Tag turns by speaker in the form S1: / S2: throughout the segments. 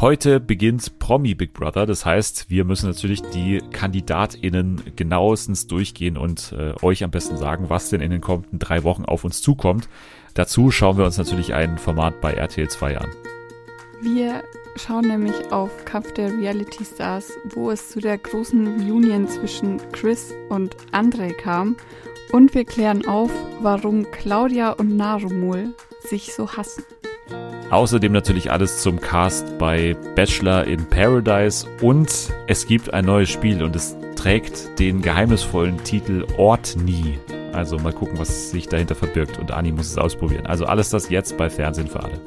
S1: Heute beginnt Promi Big Brother. Das heißt, wir müssen natürlich die KandidatInnen genauestens durchgehen und äh, euch am besten sagen, was denn in den kommenden drei Wochen auf uns zukommt. Dazu schauen wir uns natürlich ein Format bei RTL 2 an.
S2: Wir schauen nämlich auf Kampf der Reality Stars, wo es zu der großen Reunion zwischen Chris und André kam. Und wir klären auf, warum Claudia und Narumul sich so hassen.
S1: Außerdem natürlich alles zum Cast bei Bachelor in Paradise und es gibt ein neues Spiel und es trägt den geheimnisvollen Titel Ort nie. Also mal gucken, was sich dahinter verbirgt und Ani muss es ausprobieren. Also alles das jetzt bei Fernsehen für alle.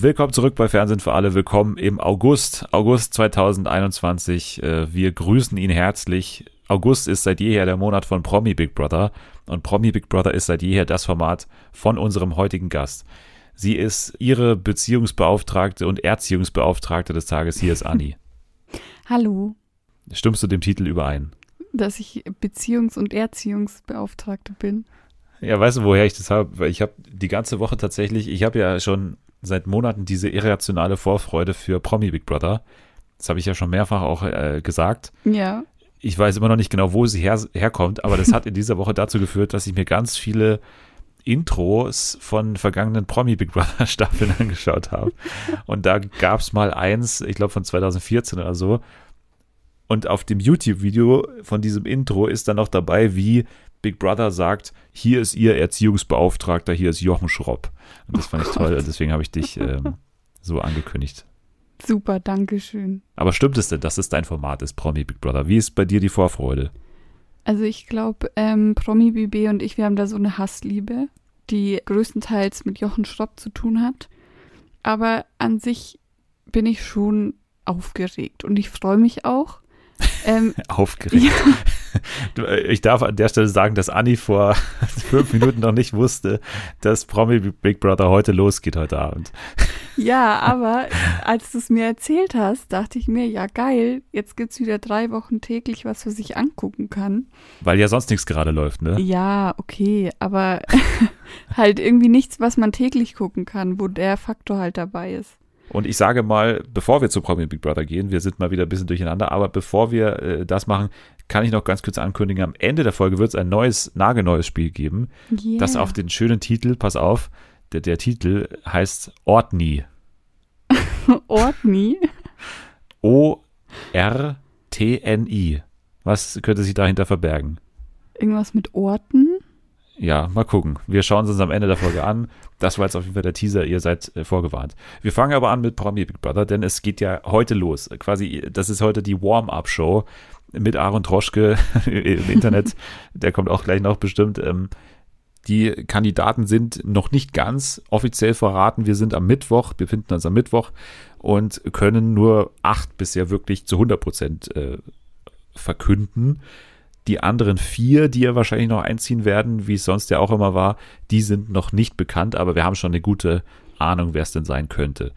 S1: Willkommen zurück bei Fernsehen für alle. Willkommen im August, August 2021. Äh, Wir grüßen ihn herzlich. August ist seit jeher der Monat von Promi Big Brother und Promi Big Brother ist seit jeher das Format von unserem heutigen Gast. Sie ist ihre Beziehungsbeauftragte und Erziehungsbeauftragte des Tages. Hier ist Anni.
S2: Hallo,
S1: Stimmst du dem Titel überein?
S2: dass ich Beziehungs- und Erziehungsbeauftragte bin.
S1: Ja, weißt du, woher ich das habe? Weil ich habe die ganze Woche tatsächlich, ich habe ja schon seit Monaten diese irrationale Vorfreude für Promi Big Brother. Das habe ich ja schon mehrfach auch äh, gesagt.
S2: Ja,
S1: Ich weiß immer noch nicht genau, wo sie her, herkommt, aber das hat in dieser Woche dazu geführt, dass ich mir ganz viele Intros von vergangenen Promi Big Brother Staffeln angeschaut habe. Und da gab es mal eins, ich glaube von 2014 oder so. Und auf dem YouTube-Video von diesem Intro ist dann noch dabei, wie Big Brother sagt, hier ist ihr Erziehungsbeauftragter, hier ist Jochen Schropp. Und das fand ich toll, deswegen habe ich dich ähm, so angekündigt.
S2: super, danke schön.
S1: Aber stimmt es denn, dass es dein Format ist, Promi Big Brother? Wie ist bei dir die Vorfreude?
S2: Also ich glaube, ähm, Promi BB und ich, wir haben da so eine Hassliebe, die größtenteils mit Jochen Schropp zu tun hat. Aber an sich bin ich schon aufgeregt und ich freue mich auch. Ähm,
S1: Aufgeregt.
S2: ja,
S1: äh, Ich darf an der Stelle sagen, dass Anni vor fünf Minuten noch nicht wusste, dass Promi Big Brother heute losgeht, heute Abend.
S2: ja, aber als du es mir erzählt hast, dachte ich mir, ja geil, jetzt gibt's wieder drei Wochen täglich was, was ich angucken kann.
S1: Weil ja sonst nichts gerade läuft, ne?
S2: Ja, okay, aber halt irgendwie nichts, was man täglich gucken kann, wo der Faktor halt dabei ist.
S1: Und ich sage mal, bevor wir zu Promi Big Brother gehen, wir sind mal wieder ein bisschen durcheinander, aber bevor wir äh, das machen, kann ich noch ganz kurz ankündigen, am Ende der Folge wird es ein neues, nagelneues Spiel geben,
S2: Yeah.
S1: das auf den schönen Titel, pass auf, der, der Titel heißt Ortni.
S2: Ordni.
S1: O-R-T-N-I. Was könnte sich dahinter verbergen?
S2: Irgendwas mit Orten?
S1: Ja, mal gucken. Wir schauen es uns am Ende der Folge an. Das war jetzt auf jeden Fall der Teaser. Ihr seid äh, vorgewarnt. Wir fangen aber an mit Promi Big Brother, denn es geht ja heute los. Quasi, das ist heute die Warm-Up-Show mit Aaron Troschke im Internet. Der kommt auch gleich noch bestimmt. Ähm, die Kandidaten sind noch nicht ganz offiziell verraten. Wir sind am Mittwoch, befinden uns am Mittwoch und können nur acht bisher wirklich zu 100 Prozent äh, verkünden. Die anderen vier, die ja wahrscheinlich noch einziehen werden, wie es sonst ja auch immer war, die sind noch nicht bekannt, aber wir haben schon eine gute Ahnung, wer es denn sein könnte.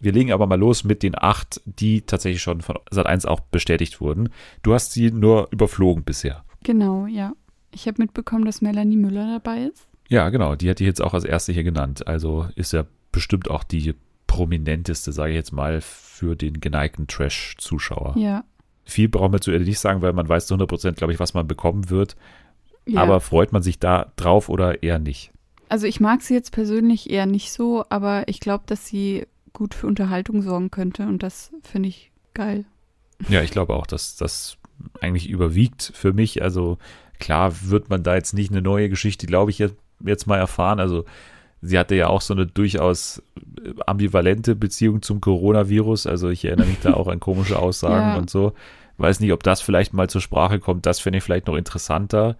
S1: Wir legen aber mal los mit den acht, die tatsächlich schon von Sat1 auch bestätigt wurden. Du hast sie nur überflogen bisher.
S2: Genau, ja. Ich habe mitbekommen, dass Melanie Müller dabei ist.
S1: Ja, genau, die hätte ich jetzt auch als erste hier genannt. Also ist ja bestimmt auch die prominenteste, sage ich jetzt mal, für den geneigten Trash-Zuschauer.
S2: Ja.
S1: Viel brauchen wir zu ihr nicht sagen, weil man weiß zu 100 Prozent, glaube ich, was man bekommen wird.
S2: ja.
S1: Aber freut man sich da drauf oder eher nicht?
S2: also ich mag sie jetzt persönlich eher nicht so, aber ich glaube, dass sie gut für Unterhaltung sorgen könnte und das finde ich geil.
S1: Ja, ich glaube auch, dass das eigentlich überwiegt für mich. Also klar wird man da jetzt nicht eine neue Geschichte, glaube ich, jetzt, mal erfahren. Also sie hatte ja auch so eine durchaus ambivalente Beziehung zum Coronavirus. Also ich erinnere mich da auch an komische Aussagen
S2: Ja.
S1: und so. Weiß nicht, ob das vielleicht mal zur Sprache kommt. Das fände ich vielleicht noch interessanter.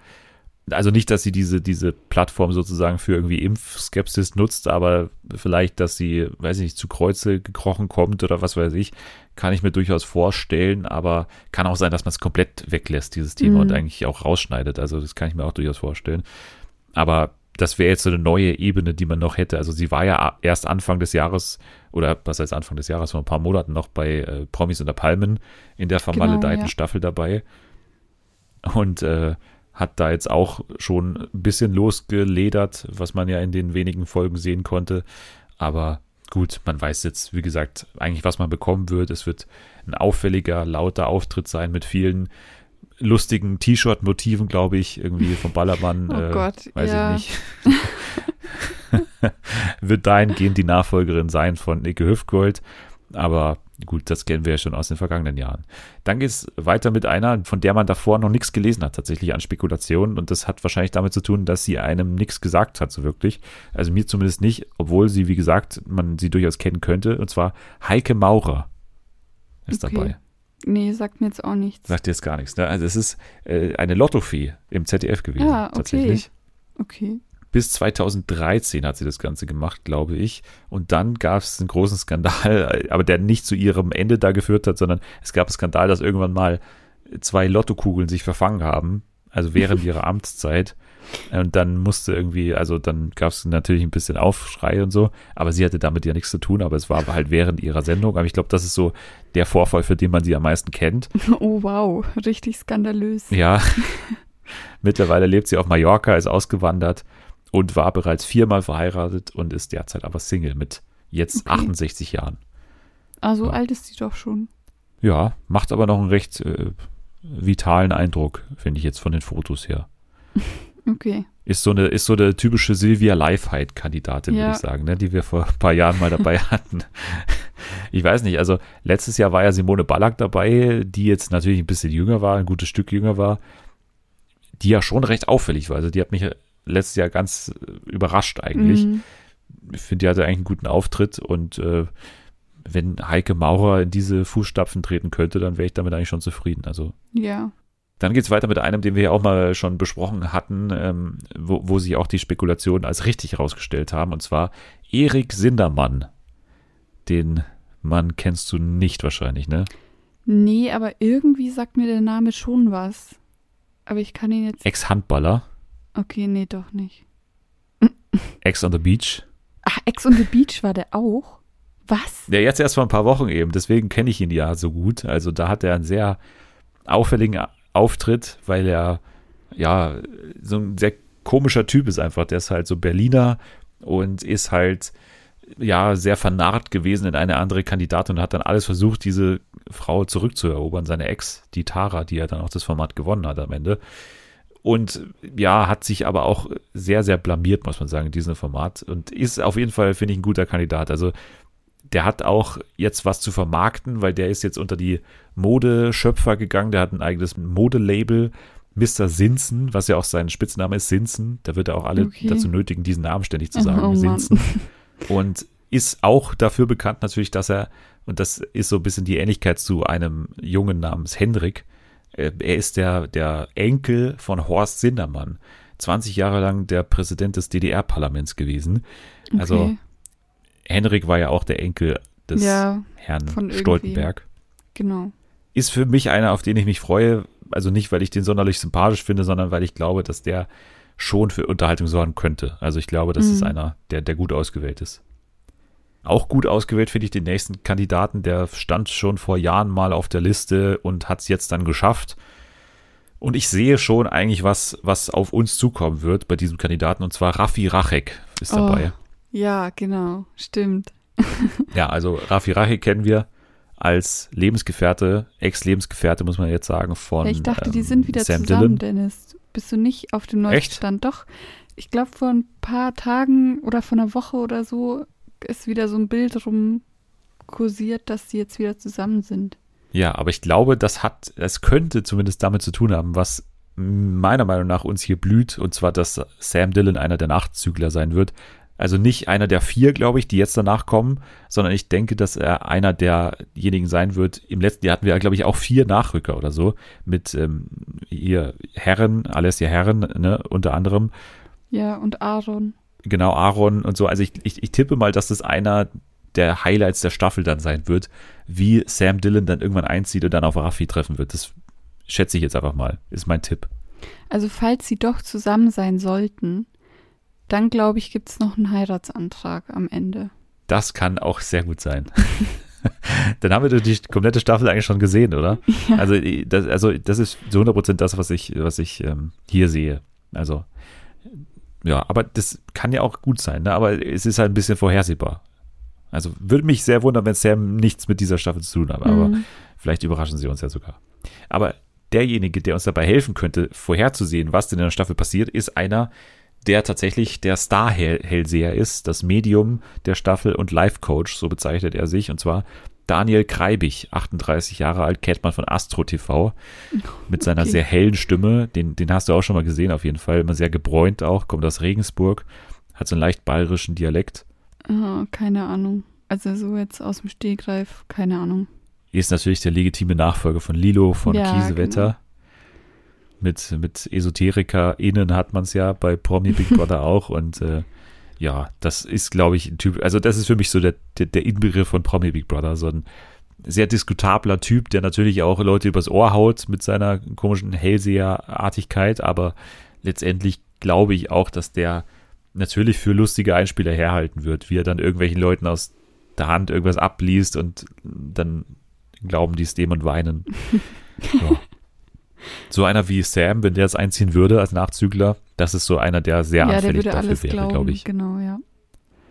S1: Also nicht, dass sie diese, diese Plattform sozusagen für irgendwie Impfskepsis nutzt, aber vielleicht, dass sie, weiß ich nicht, zu Kreuze gekrochen kommt oder was weiß ich, kann ich mir durchaus vorstellen, aber kann auch sein, dass man es komplett weglässt, dieses Thema,
S2: Mhm.
S1: und eigentlich auch rausschneidet. Also das kann ich mir auch durchaus vorstellen. Aber das wäre jetzt so eine neue Ebene, die man noch hätte. Also sie war ja erst Anfang des Jahres oder was heißt Anfang des Jahres, vor ein paar Monaten noch bei äh, Promis unter Palmen in der vermaledeiten
S2: ja.
S1: Staffel dabei. Und äh, hat da jetzt auch schon ein bisschen losgeledert, was man ja in den wenigen Folgen sehen konnte. Aber gut, man weiß jetzt, wie gesagt, eigentlich, was man bekommen wird. Es wird ein auffälliger, lauter Auftritt sein mit vielen lustigen T-Shirt-Motiven, glaube ich, irgendwie vom Ballermann.
S2: Oh
S1: äh,
S2: Gott,
S1: weiß
S2: ja.
S1: ich nicht. wird dahingehend die Nachfolgerin sein von Icke Hüftgold. Aber gut, das kennen wir ja schon aus den vergangenen Jahren. Dann geht es weiter mit einer, von der man davor noch nichts gelesen hat, tatsächlich an Spekulationen. Und das hat wahrscheinlich damit zu tun, dass sie einem nichts gesagt hat, so wirklich. Also mir zumindest nicht, obwohl sie, wie gesagt, man sie durchaus kennen könnte. Und zwar Heike Maurer ist
S2: Okay.
S1: dabei.
S2: Nee, sagt mir jetzt auch nichts.
S1: Sagt dir jetzt gar nichts. Ne? Also es ist äh, eine Lottofee im ZDF gewesen,
S2: Ah, okay.
S1: tatsächlich.
S2: Okay.
S1: Bis 2013 hat sie das Ganze gemacht, glaube ich. Und dann gab es einen großen Skandal, aber der nicht zu ihrem Ende da geführt hat, sondern es gab einen Skandal, dass irgendwann mal zwei Lottokugeln sich verfangen haben, also während ihrer Amtszeit. Und dann musste irgendwie, also dann gab es natürlich ein bisschen Aufschrei und so, aber sie hatte damit ja nichts zu tun, aber es war halt während ihrer Sendung. Aber ich glaube, das ist so der Vorfall, für den man sie am meisten kennt.
S2: Oh wow, richtig skandalös.
S1: Ja. Mittlerweile lebt sie auf Mallorca, ist ausgewandert und war bereits viermal verheiratet und ist derzeit aber Single mit jetzt
S2: Okay.
S1: 68 Jahren.
S2: Ah, so
S1: Ja.
S2: alt ist sie doch schon.
S1: Ja, macht aber noch einen recht äh, vitalen Eindruck, finde ich jetzt von den Fotos her.
S2: Okay.
S1: Ist so eine, ist so eine typische Sylvia Leifheit-Kandidatin, würde
S2: Ja.
S1: ich sagen, ne, die wir vor ein paar Jahren mal dabei hatten. Ich weiß nicht, also letztes Jahr war ja Simone Ballack dabei, die jetzt natürlich ein bisschen jünger war, ein gutes Stück jünger war, die ja schon recht auffällig war. Also die hat mich letztes Jahr ganz äh, überrascht eigentlich.
S2: Mhm.
S1: Ich finde, die hatte eigentlich einen guten Auftritt und äh, wenn Heike Maurer in diese Fußstapfen treten könnte, dann wäre ich damit eigentlich schon zufrieden. Also
S2: Ja.
S1: Dann geht es weiter mit einem, den wir ja auch mal schon besprochen hatten, ähm, wo, wo sich auch die Spekulationen als richtig herausgestellt haben, und zwar Erik Sindermann. Den Mann kennst du nicht wahrscheinlich, ne?
S2: Nee, aber irgendwie sagt mir der Name schon was. Aber ich kann ihn jetzt.
S1: Ex-Handballer,
S2: Okay, nee, doch nicht.
S1: Ex on the Beach.
S2: Ach, Ex on the Beach war der auch? Was?
S1: Ja, jetzt erst vor ein paar Wochen eben, deswegen kenne ich ihn ja so gut. Also da hat er einen sehr auffälligen Auftritt, weil er ja so ein sehr komischer Typ ist einfach. Der ist halt so Berliner und ist halt ja sehr vernarrt gewesen in eine andere Kandidatin und hat dann alles versucht, diese Frau zurückzuerobern, seine Ex, die Tara, die ja dann auch das Format gewonnen hat am Ende. Und ja, hat sich aber auch sehr, sehr blamiert, muss man sagen, in diesem Format. Und ist auf jeden Fall, finde ich, ein guter Kandidat. Also der hat auch jetzt was zu vermarkten, weil der ist jetzt unter die Modeschöpfer gegangen. Der hat ein eigenes Modelabel, Mr. Sinsen, was ja auch sein Spitzname ist, Sinsen. Da wird er auch alle
S2: Okay.
S1: dazu nötigen, diesen Namen ständig zu sagen,
S2: Oh Mann.
S1: Sinsen. Und ist auch dafür bekannt natürlich, dass er, und das ist so ein bisschen die Ähnlichkeit zu einem Jungen namens Hendrik, äh, er ist der, der Enkel von Horst Sindermann, 20 Jahre lang der Präsident des DDR-Parlaments gewesen. Also
S2: Okay.
S1: Henrik war ja auch der Enkel des
S2: Ja,
S1: Herrn. Stoltenberg.
S2: genau.
S1: Ist für mich einer, auf den ich mich freue. Also nicht, weil ich den sonderlich sympathisch finde, sondern weil ich glaube, dass der schon für Unterhaltung sorgen könnte. Also ich glaube, das ist
S2: Mhm.
S1: einer, der, der gut ausgewählt ist. Auch gut ausgewählt finde ich den nächsten Kandidaten, der stand schon vor Jahren mal auf der Liste und hat es jetzt dann geschafft. Und ich sehe schon eigentlich was, was auf uns zukommen wird bei diesem Kandidaten, und zwar Raffi Rachek ist
S2: Oh. Ja, genau. Stimmt.
S1: Ja, also Raffi Rachek kennen wir als Lebensgefährte, Ex-Lebensgefährte, muss man jetzt sagen, von
S2: Ja, ich dachte, die
S1: ähm,
S2: sind wieder
S1: Sam
S2: zusammen,
S1: Dillon.
S2: Dennis. Bist du nicht auf dem neuesten
S1: Echt?
S2: Stand? Doch. Ich glaube, vor ein paar Tagen oder vor einer Woche oder so ist wieder so ein Bild rum kursiert, dass die jetzt wieder zusammen sind.
S1: Ja, aber ich glaube, das hat, es könnte zumindest damit zu tun haben, was meiner Meinung nach uns hier blüht, und zwar, dass Sam Dillon einer der Nachzügler sein wird. Also nicht einer der vier, glaube ich, die jetzt danach kommen, sondern ich denke, dass er einer derjenigen sein wird. Im letzten Jahr hatten wir, glaube ich, auch vier Nachrücker oder so mit ähm, hier Herren, Alessia Herren, ne, unter anderem.
S2: Ja, und Aaron.
S1: Genau, Aaron und so. Also ich, ich, ich tippe mal, dass das einer der Highlights der Staffel dann sein wird, wie Sam Dillon dann irgendwann einzieht und dann auf Raffi treffen wird. Das schätze ich jetzt einfach mal. Ist mein Tipp.
S2: Also falls sie doch zusammen sein sollten, Dann glaube ich, gibt es noch einen Heiratsantrag am Ende.
S1: Das kann auch sehr gut sein. Dann haben wir die komplette Staffel eigentlich schon gesehen, oder?
S2: Ja.
S1: Also, das, also das ist zu 100% das, was ich, was ich ähm, hier sehe. Also, ja, aber das kann ja auch gut sein, ne? aber es ist halt ein bisschen vorhersehbar. Also würde mich sehr wundern, wenn Sam nichts mit dieser Staffel zu tun hat, aber
S2: Mhm.
S1: vielleicht überraschen sie uns ja sogar. Aber derjenige, der uns dabei helfen könnte, vorherzusehen, was denn in der Staffel passiert, ist einer, der tatsächlich der Star-Hellseher ist, das Medium der Staffel und Life-Coach, so bezeichnet er sich, und zwar Daniel Kreibig, 38 Jahre alt, kennt man von Astro TV, mit seiner
S2: Okay.
S1: sehr hellen Stimme, den, den hast du auch schon mal gesehen, auf jeden Fall, immer sehr gebräunt auch, kommt aus Regensburg, hat so einen leicht bayerischen Dialekt,
S2: Ah, keine Ahnung. Also so jetzt aus dem Stegreif, keine Ahnung.
S1: ist natürlich der legitime Nachfolger von Lilo von
S2: Ja,
S1: Kiesewetter.
S2: genau.
S1: Mit, mit EsoterikerInnen hat man es ja bei Promi Big Brother auch und äh, ja, das ist, glaube ich, ein Typ, also das ist für mich so der, der, der Inbegriff von Promi Big Brother, so ein sehr diskutabler Typ, der natürlich auch Leute übers Ohr haut mit seiner komischen Hellseherartigkeit, aber letztendlich glaube ich auch, dass der natürlich für lustige Einspieler herhalten wird, wie er dann irgendwelchen Leuten aus der Hand irgendwas abliest und dann glauben die es dem und weinen. ja. So einer wie Sam, wenn der es einziehen würde als Nachzügler, das ist so einer, der sehr
S2: ja, der
S1: anfällig
S2: würde
S1: dafür
S2: alles
S1: wäre, glaube ich.
S2: Genau, ja.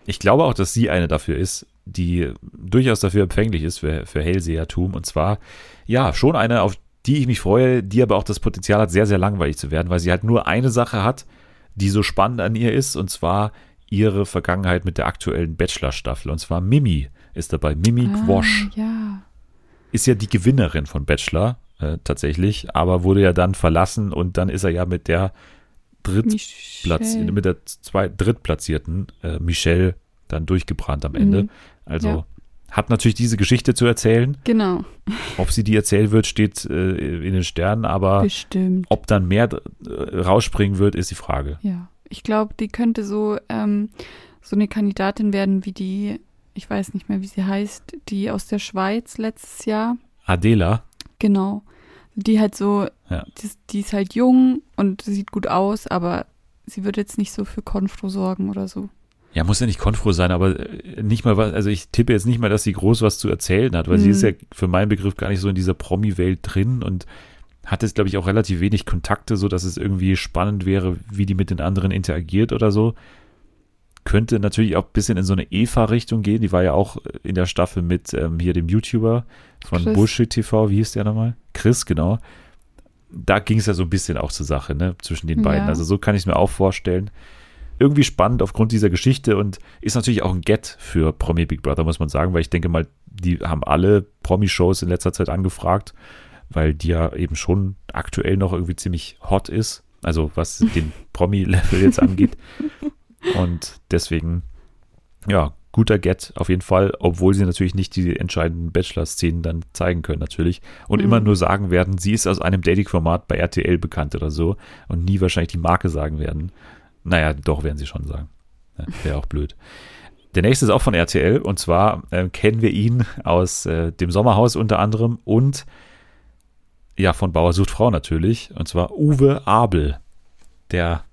S1: Ich glaube auch, dass sie eine dafür ist, die durchaus dafür empfänglich ist für, für Hellsehertum. Und zwar, ja, schon eine, auf die ich mich freue, die aber auch das Potenzial hat, sehr, sehr langweilig zu werden, weil sie halt nur eine Sache hat, die so spannend an ihr ist, und zwar ihre Vergangenheit mit der aktuellen Bachelor-Staffel. Und zwar Mimi ist dabei. Mimi
S2: Ah, ja.
S1: ist ja die Gewinnerin von Bachelor äh, tatsächlich, aber wurde ja dann verlassen und dann ist er ja mit der Drittplatz, mit der zwei, Drittplatzierten äh, Michelle dann durchgebrannt am Ende.
S2: Mhm.
S1: Also
S2: Ja.
S1: hat natürlich diese Geschichte zu erzählen.
S2: Genau,
S1: Ob sie die erzählen wird, steht äh, in den Sternen, aber
S2: bestimmt.
S1: ob dann mehr äh, rausspringen wird, ist die Frage.
S2: Ja. Ich glaube, die könnte so, ähm, so eine Kandidatin werden wie die, ich weiß nicht mehr, wie sie heißt, die aus der Schweiz letztes Jahr.
S1: Adela,
S2: Genau. Die halt so,
S1: Ja.
S2: die, die ist halt jung und sieht gut aus, aber sie wird jetzt nicht so für Konfro sorgen oder so.
S1: Ja, muss ja nicht konfro sein, aber äh, nicht mal was, also ich tippe jetzt nicht mal, dass sie groß was zu erzählen hat, weil sie
S2: Mhm.
S1: ist ja für meinen Begriff gar nicht so in dieser Promi-Welt drin und hat jetzt, glaube ich, auch relativ wenig Kontakte, so dass es irgendwie spannend wäre, wie die mit den anderen interagiert oder so. Könnte natürlich auch ein bisschen in so eine Eva-Richtung gehen. Die war ja auch in der Staffel mit ähm, hier dem YouTuber von
S2: Chris.
S1: Bullshit TV. Wie hieß der nochmal? Chris, genau. Da ging es ja so ein bisschen auch zur Sache, ne, zwischen den beiden.
S2: Ja.
S1: Also so kann ich es mir auch vorstellen. Irgendwie spannend aufgrund dieser Geschichte und ist natürlich auch ein Get für Promi Big Brother, muss man sagen, weil ich denke mal, die haben alle Promi-Shows in letzter Zeit angefragt, weil die ja eben schon aktuell noch irgendwie ziemlich hot ist. Also was den Promi-Level jetzt angeht. Und deswegen, ja, guter Get auf jeden Fall, obwohl sie natürlich nicht die entscheidenden Bachelor-Szenen dann zeigen können, natürlich. Und
S2: Mhm.
S1: immer nur sagen werden, sie ist aus einem Dating-Format bei RTL bekannt oder so und nie wahrscheinlich die Marke sagen werden. Naja, doch, werden sie schon sagen. Ja, Wäre auch blöd. Der nächste ist auch von RTL und zwar äh, kennen wir ihn aus äh, dem Sommerhaus unter anderem und ja, von Bauer sucht Frau natürlich. Und zwar Uwe Abel, der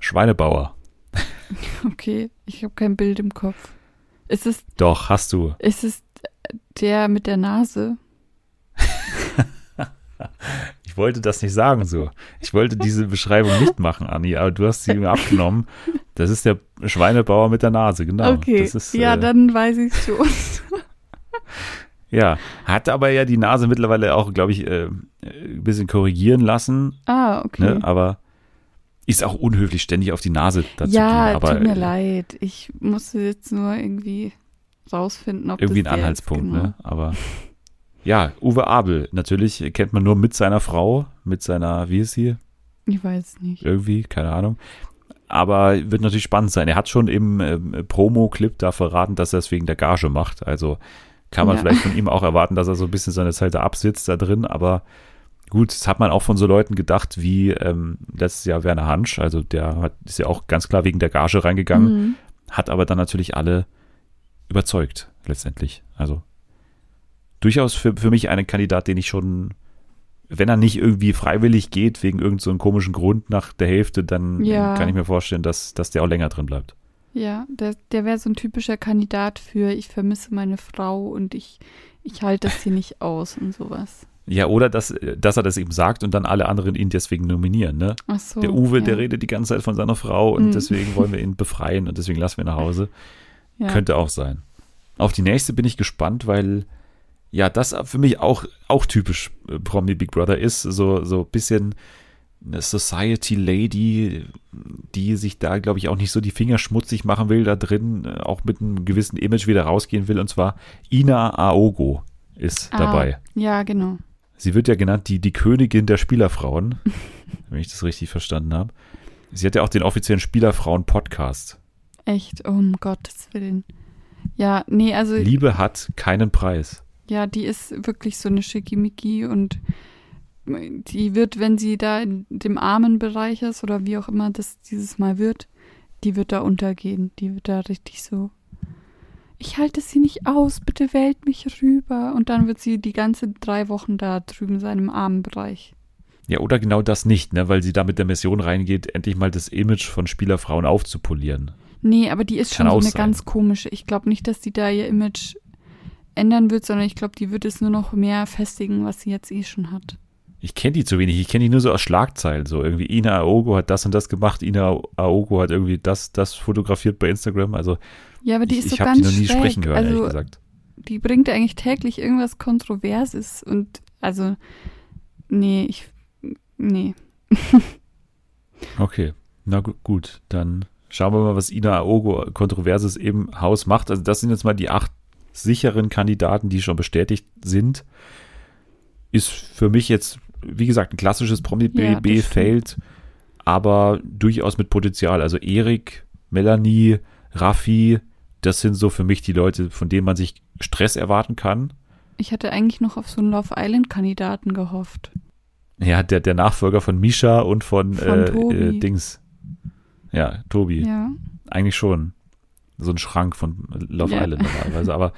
S1: Schweinebauer.
S2: Okay, ich habe kein Bild im Kopf. Ist es,
S1: Doch, hast du.
S2: ist es der mit der Nase?
S1: Ich wollte das nicht sagen so. Ich wollte diese Beschreibung nicht machen, Anni, aber du hast sie mir abgenommen. Das ist der Schweinebauer mit der Nase, genau.
S2: okay,
S1: ist,
S2: ja,
S1: äh,
S2: dann weiß ich schon.
S1: Ja, hat aber ja die Nase mittlerweile auch, glaube ich, äh, ein bisschen korrigieren lassen,
S2: ah, okay.
S1: ne? aber ist auch unhöflich, ständig auf die Nase dazu
S2: ja,
S1: gehen. Aber
S2: tut mir
S1: äh,
S2: leid. Ich musste jetzt nur irgendwie rausfinden, ob
S1: irgendwie ein
S2: das der
S1: Anhaltspunkt,
S2: ist, genau.
S1: ne? Aber ja, Uwe Abel, natürlich kennt man nur mit seiner Frau, mit seiner, wie ist sie?
S2: Ich weiß nicht.
S1: Irgendwie, keine Ahnung. Aber wird natürlich spannend sein. Er hat schon im ähm, Promo-Clip da verraten, dass er es wegen der Gage macht. Also kann man
S2: Ja.
S1: vielleicht von ihm auch erwarten, dass er so ein bisschen seine Zeit da absitzt da drin. Aber gut, das hat man auch von so Leuten gedacht wie ähm, letztes Jahr Werner Hansch. Also der hat, ist ja auch ganz klar wegen der Gage reingegangen,
S2: Mhm.
S1: hat aber dann natürlich alle überzeugt letztendlich. Also durchaus für, für mich einen Kandidat, den ich schon wenn er nicht irgendwie freiwillig geht, wegen irgendeinem so komischen Grund nach der Hälfte, dann
S2: Ja.
S1: kann ich mir vorstellen, dass, dass der auch länger drin bleibt.
S2: Ja, der, der wäre so ein typischer Kandidat für ich vermisse meine Frau und ich, ich halte das hier nicht aus und sowas.
S1: Ja, oder dass, dass er das eben sagt und dann alle anderen ihn deswegen nominieren. Ne?
S2: Ach so.
S1: Der Uwe,
S2: ja.
S1: der redet die ganze Zeit von seiner Frau und
S2: Mhm.
S1: deswegen wollen wir ihn befreien und deswegen lassen wir ihn nach Hause.
S2: ja.
S1: Könnte auch sein. Auf die nächste bin ich gespannt, weil ja, das für mich auch, auch typisch äh, Promi Big Brother ist. So, so ein bisschen eine Society Lady, die sich da, glaube ich, auch nicht so die Finger schmutzig machen will da drin, äh, auch mit einem gewissen Image wieder rausgehen will. Und zwar Ina Aogo ist
S2: Ah,
S1: dabei.
S2: Ja, genau.
S1: Sie wird ja genannt die, die Königin der Spielerfrauen, wenn ich das richtig verstanden habe. Sie hat ja auch den offiziellen Spielerfrauen-Podcast.
S2: Echt, oh um Gottes Willen. Ja, nee, also
S1: Liebe hat keinen Preis.
S2: ja, die ist wirklich so eine Schickimicki und die wird, wenn sie da in dem armen Bereich ist oder wie auch immer das dieses Mal wird, die wird da untergehen. Die wird da richtig so. Ich halte es hier nicht aus, bitte wählt mich rüber. Und dann wird sie die ganze drei Wochen da drüben sein im armen Bereich.
S1: Ja, oder genau das nicht, ne? weil sie da mit der Mission reingeht, endlich mal das Image von Spielerfrauen aufzupolieren.
S2: Nee, aber die ist
S1: Kann
S2: schon so eine
S1: sein.
S2: ganz komische. Ich glaube nicht, dass die da ihr Image ändern wird, sondern ich glaube, die wird es nur noch mehr festigen, was sie jetzt eh schon hat.
S1: Ich kenne die zu wenig, ich kenne die nur so aus Schlagzeilen, so irgendwie Ina Aogo hat das und das gemacht, Ina Aogo hat irgendwie das, das fotografiert bei Instagram, also
S2: Ja, aber die
S1: ich,
S2: ist
S1: ich
S2: so
S1: habe die
S2: ganz
S1: noch nie
S2: schräg.
S1: sprechen gehört, ehrlich
S2: also
S1: gesagt.
S2: die bringt eigentlich täglich irgendwas Kontroverses und also nee, ich nee.
S1: Okay, na gu gut, dann schauen wir mal, was Ina Aogo Kontroverses im Haus macht. Also das sind jetzt mal die acht sicheren Kandidaten, die schon bestätigt sind. Ist für mich jetzt, wie gesagt, ein klassisches
S2: Ja, das
S1: Promi-BB-Feld, aber durchaus mit Potenzial. Also Erik, Melanie, Raffi, das sind so für mich die Leute, von denen man sich Stress erwarten kann.
S2: Ich hatte eigentlich noch auf so einen Love Island Kandidaten gehofft.
S1: Ja, der, der Nachfolger von Misha und von,
S2: Von
S1: äh, äh, Dings. Ja, Tobi.
S2: Ja.
S1: Eigentlich schon. So ein Schrank von Love
S2: Ja.
S1: Island normalerweise. Aber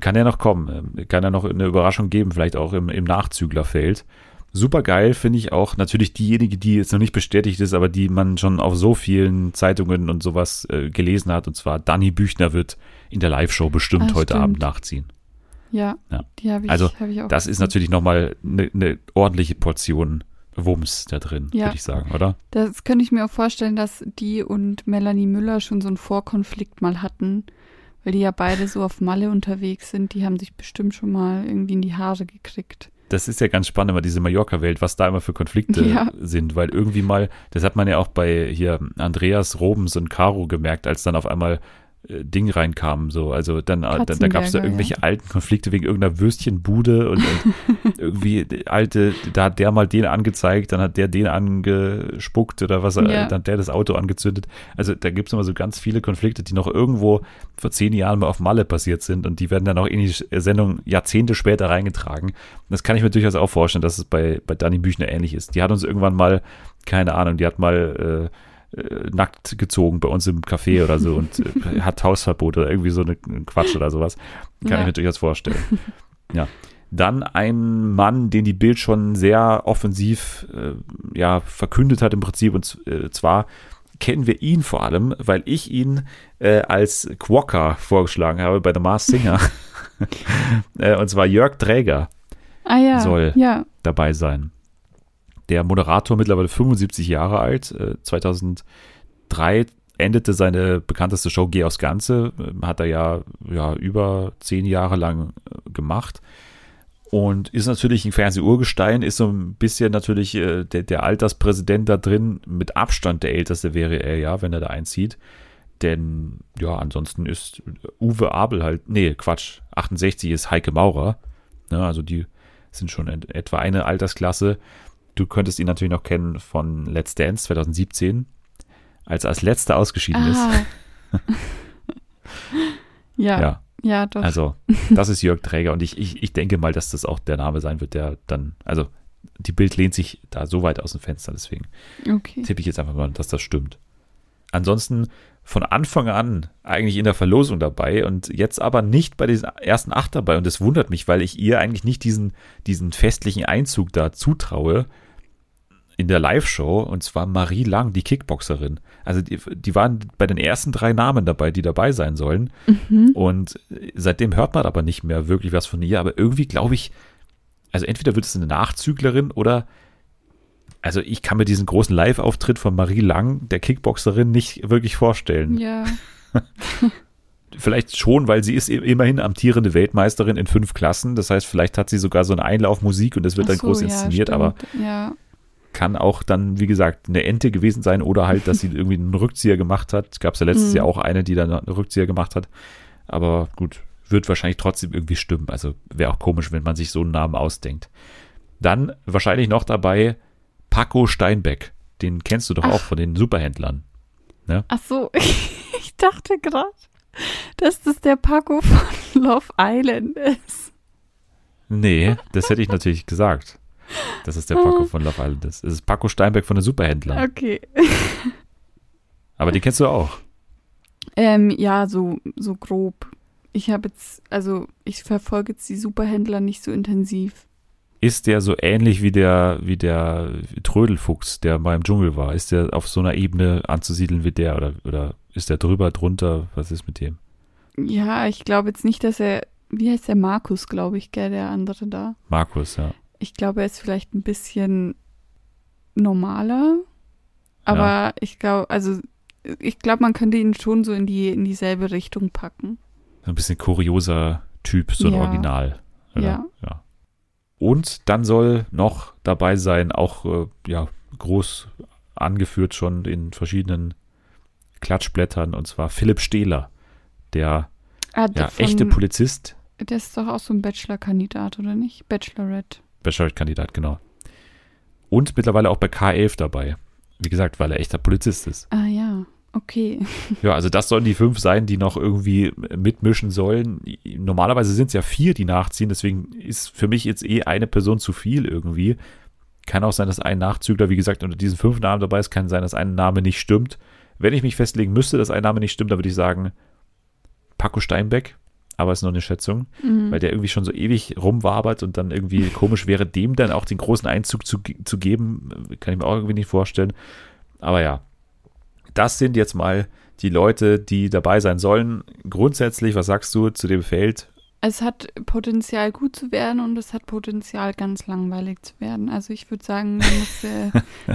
S1: kann ja noch kommen. Ähm, Kann ja noch eine Überraschung geben, vielleicht auch im, im Nachzüglerfeld. Super geil finde ich auch natürlich diejenige, die jetzt noch nicht bestätigt ist, aber die man schon auf so vielen Zeitungen und sowas äh, gelesen hat. Und zwar Dani Büchner wird in der Live-Show bestimmt
S2: Ah,
S1: heute
S2: stimmt.
S1: Abend nachziehen.
S2: Ja,
S1: Ja.
S2: die habe ich,
S1: Also,
S2: hab ich auch.
S1: Das ist
S2: gesehen.
S1: natürlich nochmal eine ne ordentliche Portion Wumms da drin,
S2: Ja.
S1: würde ich sagen, oder?
S2: Das könnte ich mir auch vorstellen, dass die und Melanie Müller schon so einen Vorkonflikt mal hatten, weil die ja beide so auf Malle unterwegs sind. Die haben sich bestimmt schon mal irgendwie in die Haare gekriegt.
S1: Das ist ja ganz spannend, immer diese Mallorca-Welt, was da immer für Konflikte
S2: Ja.
S1: sind, weil irgendwie mal, das hat man ja auch bei hier Andreas Robens und Caro gemerkt, als dann auf einmal Ding reinkam, so, also dann, äh, da, gab es da irgendwelche alten Konflikte wegen irgendeiner Würstchenbude und, und irgendwie die alte, da hat der mal den angezeigt, dann hat der den angespuckt oder was, äh,
S2: Ja.
S1: dann hat der das Auto angezündet. Also da gibt es immer so ganz viele Konflikte, die noch irgendwo vor zehn Jahren mal auf Malle passiert sind und die werden dann auch in die Sendung Jahrzehnte später reingetragen. Das kann ich mir durchaus auch vorstellen, dass es bei, bei Dani Büchner ähnlich ist. Die hat uns irgendwann mal, keine Ahnung, die hat mal äh, äh, nackt gezogen bei uns im Café oder so und äh, hat Hausverbot oder irgendwie so eine ein Quatsch oder sowas. Kann
S2: Ja.
S1: ich mir durchaus vorstellen. ja. Dann ein Mann, den die Bild schon sehr offensiv äh, ja, verkündet hat im Prinzip und äh, zwar kennen wir ihn vor allem, weil ich ihn äh, als Quokka vorgeschlagen habe bei The Mars Singer. äh, und zwar Jörg Träger
S2: Ah ja,
S1: Soll.
S2: ja,
S1: dabei sein. Der Moderator, mittlerweile 75 Jahre alt, äh, 2003 endete seine bekannteste Show Geh aufs Ganze, äh, hat er ja, ja über zehn Jahre lang äh, gemacht und ist natürlich ein Fernsehurgestein, ist so ein bisschen natürlich äh, der, der Alterspräsident da drin, mit Abstand der älteste wäre er ja, wenn er da einzieht. Denn ja, ansonsten ist Uwe Abel halt, nee, Quatsch, 68 ist Heike Maurer. Ne, also die sind schon etwa eine Altersklasse. Du könntest ihn natürlich noch kennen von Let's Dance 2017, als er als letzter ausgeschieden ist.
S2: ah. ja, ja,
S1: Ja,
S2: doch.
S1: also das ist Jörg Träger und ich, ich, ich denke mal, dass das auch der Name sein wird, der dann, also die Bild lehnt sich da so weit aus dem Fenster, deswegen
S2: okay.
S1: tippe ich jetzt einfach mal, dass das stimmt. Ansonsten von Anfang an eigentlich in der Verlosung dabei und jetzt aber nicht bei diesen ersten acht dabei. Und das wundert mich, weil ich ihr eigentlich nicht diesen, diesen festlichen Einzug da zutraue in der Live-Show. Und zwar Marie Lang, die Kickboxerin. Also die, die waren bei den ersten drei Namen dabei, die dabei sein sollen. Und seitdem hört man aber nicht mehr wirklich was von ihr. Aber irgendwie glaube ich, also entweder wird es eine Nachzüglerin oder also ich kann mir diesen großen Live-Auftritt von Marie Lang, der Kickboxerin, nicht wirklich vorstellen.
S2: Ja.
S1: Vielleicht schon, weil sie ist immerhin amtierende Weltmeisterin in fünf Klassen. Das heißt, vielleicht hat sie sogar so eine Einlaufmusik und das wird
S2: Ach
S1: dann
S2: so,
S1: groß
S2: ja,
S1: inszeniert,
S2: stimmt.
S1: aber
S2: Ja.
S1: kann auch dann, wie gesagt, eine Ente gewesen sein oder halt, dass sie irgendwie einen Rückzieher gemacht hat. Gab es ja letztes
S2: Mhm.
S1: Jahr auch eine, die dann einen Rückzieher gemacht hat. Aber gut, wird wahrscheinlich trotzdem irgendwie stimmen. Also wäre auch komisch, wenn man sich so einen Namen ausdenkt. Dann wahrscheinlich noch dabei Paco Steinbeck. Den kennst du doch auch von den Superhändlern.
S2: Ach so, ich dachte gerade, dass das der Paco von Love Island ist.
S1: Nee, das hätte ich natürlich gesagt. Dass es der Paco von Love Island ist. Es ist Paco Steinbeck von den Superhändlern.
S2: Okay.
S1: Aber den kennst du auch.
S2: Ähm, ja, so, so grob. Ich habe jetzt, also ich verfolge jetzt die Superhändler nicht so intensiv.
S1: Ist der so ähnlich wie der, wie der Trödelfuchs, der mal im Dschungel war? Ist der auf so einer Ebene anzusiedeln wie der oder, oder ist der drüber, drunter? Was ist mit dem?
S2: Ja, ich glaube jetzt nicht, dass er, wie heißt der Markus, glaube ich, gell, der andere da.
S1: Markus, ja.
S2: Ich glaube, er ist vielleicht ein bisschen normaler, aber ich glaube, also ich glaube, man könnte ihn schon so in die in dieselbe Richtung packen.
S1: Ein bisschen kurioser Typ, so ein
S2: Ja.
S1: Original. oder?
S2: Ja.
S1: ja. Und dann soll noch dabei sein, auch äh, ja, groß angeführt schon in verschiedenen Klatschblättern, und zwar Philipp Stehler, der
S2: Ah,
S1: ja,
S2: von-
S1: echte Polizist,
S2: Der ist doch auch so ein Bachelor-Kandidat, oder nicht? Bachelorette.
S1: Bachelor-Kandidat, genau. Und mittlerweile auch bei K11 dabei. Wie gesagt, weil er echter Polizist ist.
S2: Ah ja, okay.
S1: Ja, also das sollen die fünf sein, die noch irgendwie mitmischen sollen. Normalerweise sind es ja vier, die nachziehen, deswegen ist für mich jetzt eh eine Person zu viel irgendwie. Kann auch sein, dass ein Nachzügler, wie gesagt, unter diesen fünf Namen dabei ist. Kann sein, dass ein Name nicht stimmt. Wenn ich mich festlegen müsste, dass ein Name nicht stimmt, dann würde ich sagen Paco Steinbeck. Aber ist nur eine Schätzung,
S2: Mhm.
S1: weil der irgendwie schon so ewig rumwabert und dann irgendwie komisch wäre, dem dann auch den großen Einzug zu, zu geben. Kann ich mir auch irgendwie nicht vorstellen. Aber ja, das sind jetzt mal die Leute, die dabei sein sollen. Grundsätzlich, was sagst du zu dem Feld?
S2: Es hat Potenzial gut zu werden und es hat Potenzial ganz langweilig zu werden. Also ich würde sagen, man muss äh,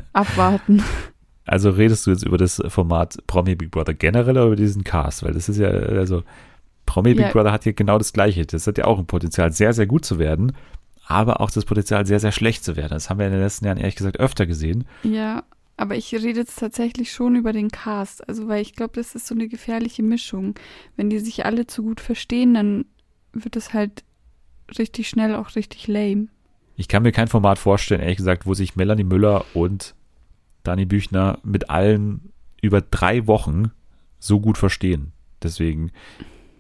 S2: abwarten.
S1: Also redest du jetzt über das Format Promi Big Brother generell oder über diesen Cast? Weil das ist ja, also Promi Big
S2: Ja.
S1: Brother hat hier genau das Gleiche. Das hat ja auch ein Potenzial, sehr, sehr gut zu werden, aber auch das Potenzial, sehr, sehr schlecht zu werden. Das haben wir in den letzten Jahren ehrlich gesagt öfter gesehen.
S2: Ja, aber ich rede jetzt tatsächlich schon über den Cast. Also weil ich glaube, das ist so eine gefährliche Mischung. Wenn die sich alle zu gut verstehen, dann wird es halt richtig schnell auch richtig lame.
S1: Ich kann mir kein Format vorstellen, ehrlich gesagt, wo sich Melanie Müller und Dani Büchner mit allen über drei Wochen so gut verstehen. Deswegen,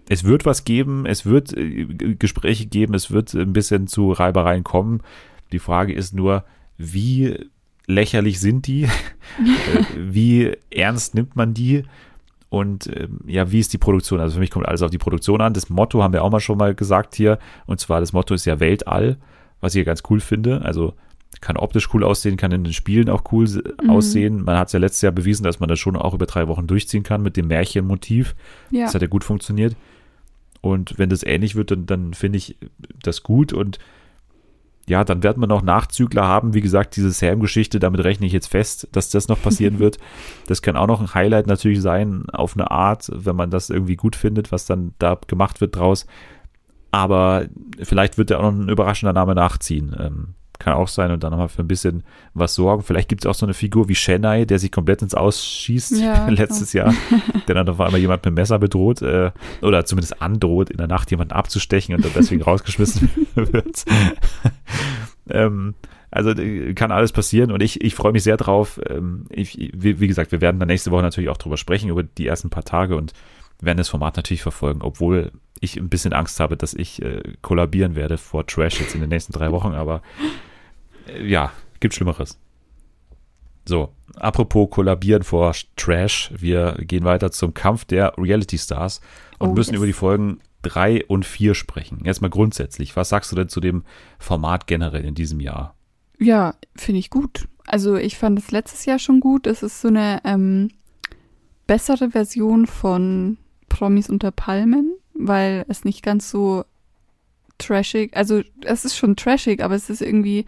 S1: es wird was geben, es wird äh, Gespräche geben, es wird ein bisschen zu Reibereien kommen. Die Frage ist nur, wie lächerlich sind die? Äh, wie ernst nimmt man die? Und ähm, ja, wie ist die Produktion? Also für mich kommt alles auf die Produktion an. Das Motto haben wir auch mal schon mal gesagt hier. Und zwar das Motto ist ja Weltall, was ich ja ganz cool finde. Also kann optisch cool aussehen, kann in den Spielen auch cool
S2: Mhm.
S1: aussehen. Man hat es ja letztes Jahr bewiesen, dass man das schon auch über drei Wochen durchziehen kann mit dem Märchenmotiv.
S2: Ja,
S1: Das hat ja gut funktioniert. Und wenn das ähnlich wird, dann, dann finde ich das gut. Und ja, dann wird man noch Nachzügler haben. Wie gesagt, diese Sam-Geschichte, damit rechne ich jetzt fest, dass das noch passieren wird. Das kann auch noch ein Highlight natürlich sein, auf eine Art, wenn man das irgendwie gut findet, was dann da gemacht wird draus. Aber vielleicht wird da auch noch ein überraschender Name nachziehen. Ähm, kann auch sein und dann nochmal für ein bisschen was sorgen. Vielleicht gibt es auch so eine Figur wie Chennai, der sich komplett ins Ausschießt
S2: Ja,
S1: letztes Jahr, der dann auf einmal jemand mit Messer bedroht äh, oder zumindest androht, in der Nacht jemanden abzustechen und dann deswegen rausgeschmissen wird. ähm, also äh, kann alles passieren und ich, ich freue mich sehr drauf. Ähm, ich, wie, wie gesagt, wir werden dann nächste Woche natürlich auch drüber sprechen, über die ersten paar Tage und werden das Format natürlich verfolgen, obwohl ich ein bisschen Angst habe, dass ich äh, kollabieren werde vor Trash jetzt in den nächsten drei Wochen, aber äh, ja, gibt Schlimmeres. So, apropos kollabieren vor Trash, wir gehen weiter zum Kampf der Reality Stars und
S2: Oh,
S1: müssen
S2: yes.
S1: über die Folgen drei und vier sprechen. Jetzt mal grundsätzlich, was sagst du denn zu dem Format generell in diesem Jahr?
S2: Ja, finde ich gut. Also ich fand es letztes Jahr schon gut. Es ist so eine ähm, bessere Version von Promis unter Palmen, weil es nicht ganz so trashig, also es ist schon trashig, aber es ist irgendwie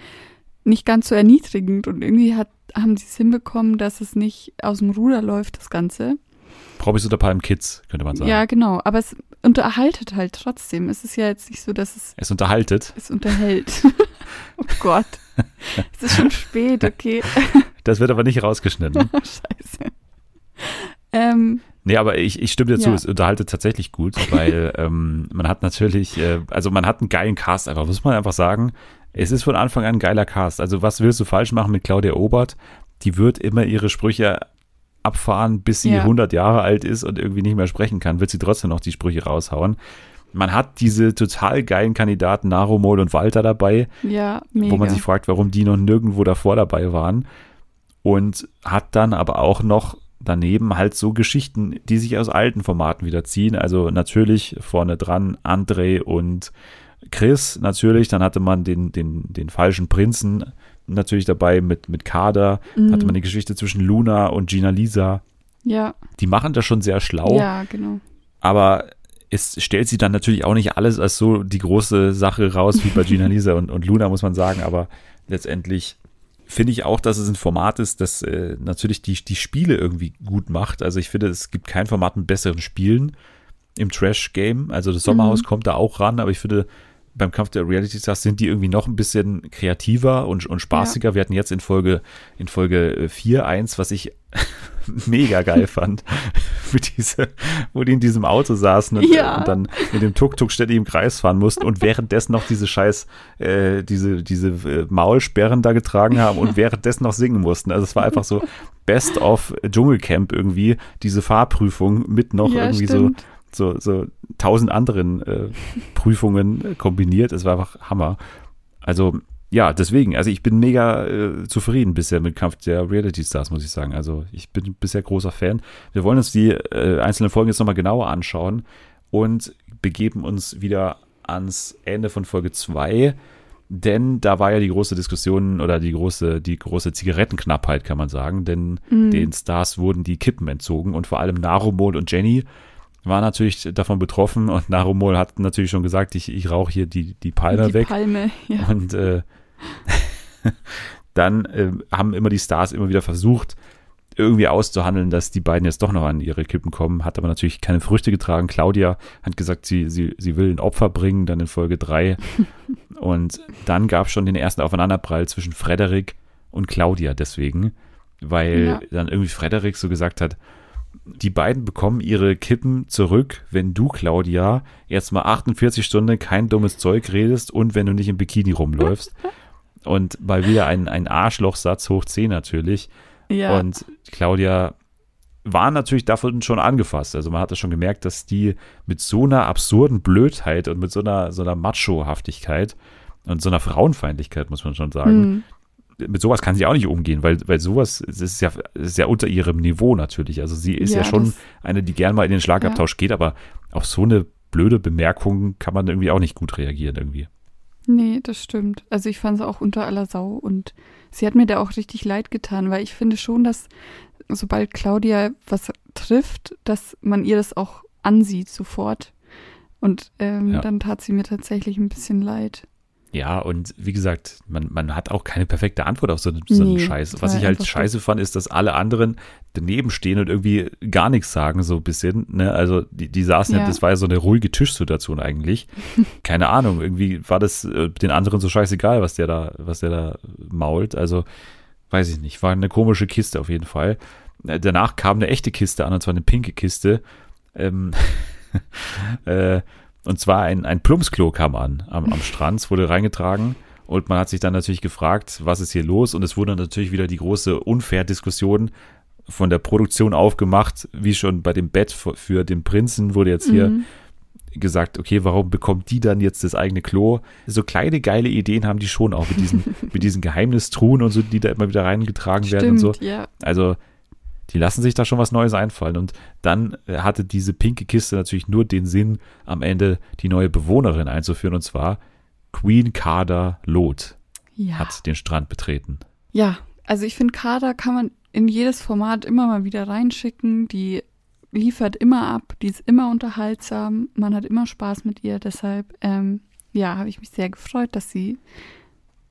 S2: nicht ganz so erniedrigend und irgendwie hat, haben sie es hinbekommen, dass es nicht aus dem Ruder läuft, das Ganze.
S1: Promis unter Palm Kids, könnte man sagen.
S2: Ja, genau, aber es unterhaltet halt trotzdem. Es ist ja jetzt nicht so, dass es
S1: Es unterhaltet.
S2: es unterhält. oh Gott. Es ist schon spät, okay.
S1: Das wird aber nicht rausgeschnitten.
S2: Scheiße. Ähm,
S1: Nee, aber ich, ich stimme dir zu,
S2: Ja.
S1: es unterhaltet tatsächlich gut, weil ähm, man hat natürlich, äh, also man hat einen geilen Cast einfach, muss man einfach sagen. Es ist von Anfang an ein geiler Cast. Also was willst du falsch machen mit Claudia Obert? Die wird immer ihre Sprüche abfahren, bis sie
S2: Ja.
S1: 100 Jahre alt ist und irgendwie nicht mehr sprechen kann, wird sie trotzdem noch die Sprüche raushauen. Man hat diese total geilen Kandidaten Naromol und Walter dabei,
S2: ja, mega.
S1: wo man sich fragt, warum die noch nirgendwo davor dabei waren. Und hat dann aber auch noch daneben halt so Geschichten, die sich aus alten Formaten wieder ziehen. Also natürlich vorne dran André und Chris natürlich. Dann hatte man den, den, den falschen Prinzen natürlich dabei mit, mit Kader.
S2: Mhm.
S1: Hatte man die Geschichte zwischen Luna und Gina Lisa.
S2: ja,
S1: Die machen das schon sehr schlau
S2: ja, genau.
S1: aber es stellt sie dann natürlich auch nicht alles als so die große Sache raus wie bei Gina Lisa und, und Luna, muss man sagen, aber letztendlich finde ich auch, dass es ein Format ist, das äh, natürlich die, die Spiele irgendwie gut macht. Also ich finde, es gibt kein Format mit besseren Spielen im Trash-Game. Also das Sommerhaus
S2: Mhm.
S1: kommt da auch ran, aber ich finde, beim Kampf der Reality Stars sind die irgendwie noch ein bisschen kreativer und, und spaßiger. Wir hatten jetzt in Folge, in Folge 4 eins, was ich mega geil fand, diese, wo die in diesem Auto saßen und,
S2: Ja.
S1: und dann mit dem Tuk-Tuk ständig im Kreis fahren mussten und währenddessen noch diese scheiß, äh, diese, diese äh, Maulsperren da getragen haben und währenddessen noch singen mussten. Also es war einfach so Best of Dschungelcamp irgendwie, diese Fahrprüfung mit noch
S2: ja,
S1: irgendwie so
S2: stimmt.
S1: so, so tausend anderen äh, Prüfungen kombiniert. Es war einfach Hammer. Also, ja, deswegen, also ich bin mega äh, zufrieden bisher mit Kampf der Reality Stars, muss ich sagen. Also ich bin bisher großer Fan. Wir wollen uns die äh, einzelnen Folgen jetzt nochmal genauer anschauen und begeben uns wieder ans Ende von Folge 2. Denn da war ja die große Diskussion oder die große, die große Zigarettenknappheit, kann man sagen. Denn
S2: Mhm.
S1: den Stars wurden die Kippen entzogen und vor allem Narumol und Jenny waren natürlich davon betroffen und Narumol hat natürlich schon gesagt, ich, ich rauche hier die, die Palme
S2: die
S1: weg.
S2: Palme, ja.
S1: Und äh, dann äh, haben immer die Stars immer wieder versucht, irgendwie auszuhandeln, dass die beiden jetzt doch noch an ihre Kippen kommen. Hat aber natürlich keine Früchte getragen. Claudia hat gesagt, sie, sie, sie will ein Opfer bringen, dann in Folge 3. und dann gab es schon den ersten Aufeinanderprall zwischen Frederik und Claudia deswegen, weil
S2: Ja.
S1: dann irgendwie Frederik so gesagt hat, die beiden bekommen ihre Kippen zurück, wenn du, Claudia, jetzt mal 48 Stunden kein dummes Zeug redest und wenn du nicht im Bikini rumläufst. und mal wieder ein, ein Arschlochsatz hoch 10 natürlich.
S2: ja.
S1: Und Claudia war natürlich davon schon angefasst. Also man hatte schon gemerkt, dass die mit so einer absurden Blödheit und mit so einer, so einer Macho-Haftigkeit und so einer Frauenfeindlichkeit, muss man schon sagen,
S2: Mhm.
S1: mit sowas kann sie auch nicht umgehen, weil, weil sowas das ist ja, ist ja unter ihrem Niveau natürlich. Also sie ist ja,
S2: Ja,
S1: schon eine, die gern mal in den Schlagabtausch geht, aber auf so eine blöde Bemerkung kann man irgendwie auch nicht gut reagieren irgendwie.
S2: Nee, das stimmt. Also ich fand es auch unter aller Sau und sie hat mir da auch richtig leid getan, weil ich finde schon, dass sobald Claudia was trifft, dass man ihr das auch ansieht sofort. Und ähm,
S1: Ja.
S2: dann tat sie mir tatsächlich ein bisschen leid.
S1: Ja, und wie gesagt, man, man hat auch keine perfekte Antwort auf so, einen- so einen
S2: Nee,
S1: Scheiß. Was ich halt scheiße fand, ist, dass alle anderen daneben stehen und irgendwie gar nichts sagen, so ein bisschen. Ne? Also die, die saßen ja.
S2: Ja.
S1: das war ja so eine ruhige Tischsituation eigentlich. Keine Ahnung, irgendwie war das äh, den anderen so scheißegal, was der da, was der da mault. Also, weiß ich nicht, war eine komische Kiste auf jeden Fall. Äh, Danach kam eine echte Kiste an, und zwar eine pinke Kiste. Ähm, äh, und zwar ein, ein Plumpsklo kam an am, am Strand, wurde reingetragen und man hat sich dann natürlich gefragt, was ist hier los? Und es wurde natürlich wieder die große Unfair-Diskussion von der Produktion aufgemacht, wie schon bei dem Bett für, für den Prinzen wurde jetzt hier
S2: Mhm.
S1: gesagt, okay, warum bekommt die dann jetzt das eigene Klo? So kleine geile Ideen haben die schon auch mit diesen, mit diesen Geheimnistruhen und so, die da immer wieder reingetragen werden und so.
S2: Stimmt, ja.
S1: Also, die lassen sich da schon was Neues einfallen. Und dann äh, hatte diese pinke Kiste natürlich nur den Sinn, am Ende die neue Bewohnerin einzuführen, und zwar Queen Carter Loth
S2: Ja.
S1: hat den Strand betreten.
S2: Ja, also ich finde, Kader kann man in jedes Format immer mal wieder reinschicken. Die liefert immer ab, die ist immer unterhaltsam, man hat immer Spaß mit ihr. Deshalb, ähm, ja, habe ich mich sehr gefreut, dass sie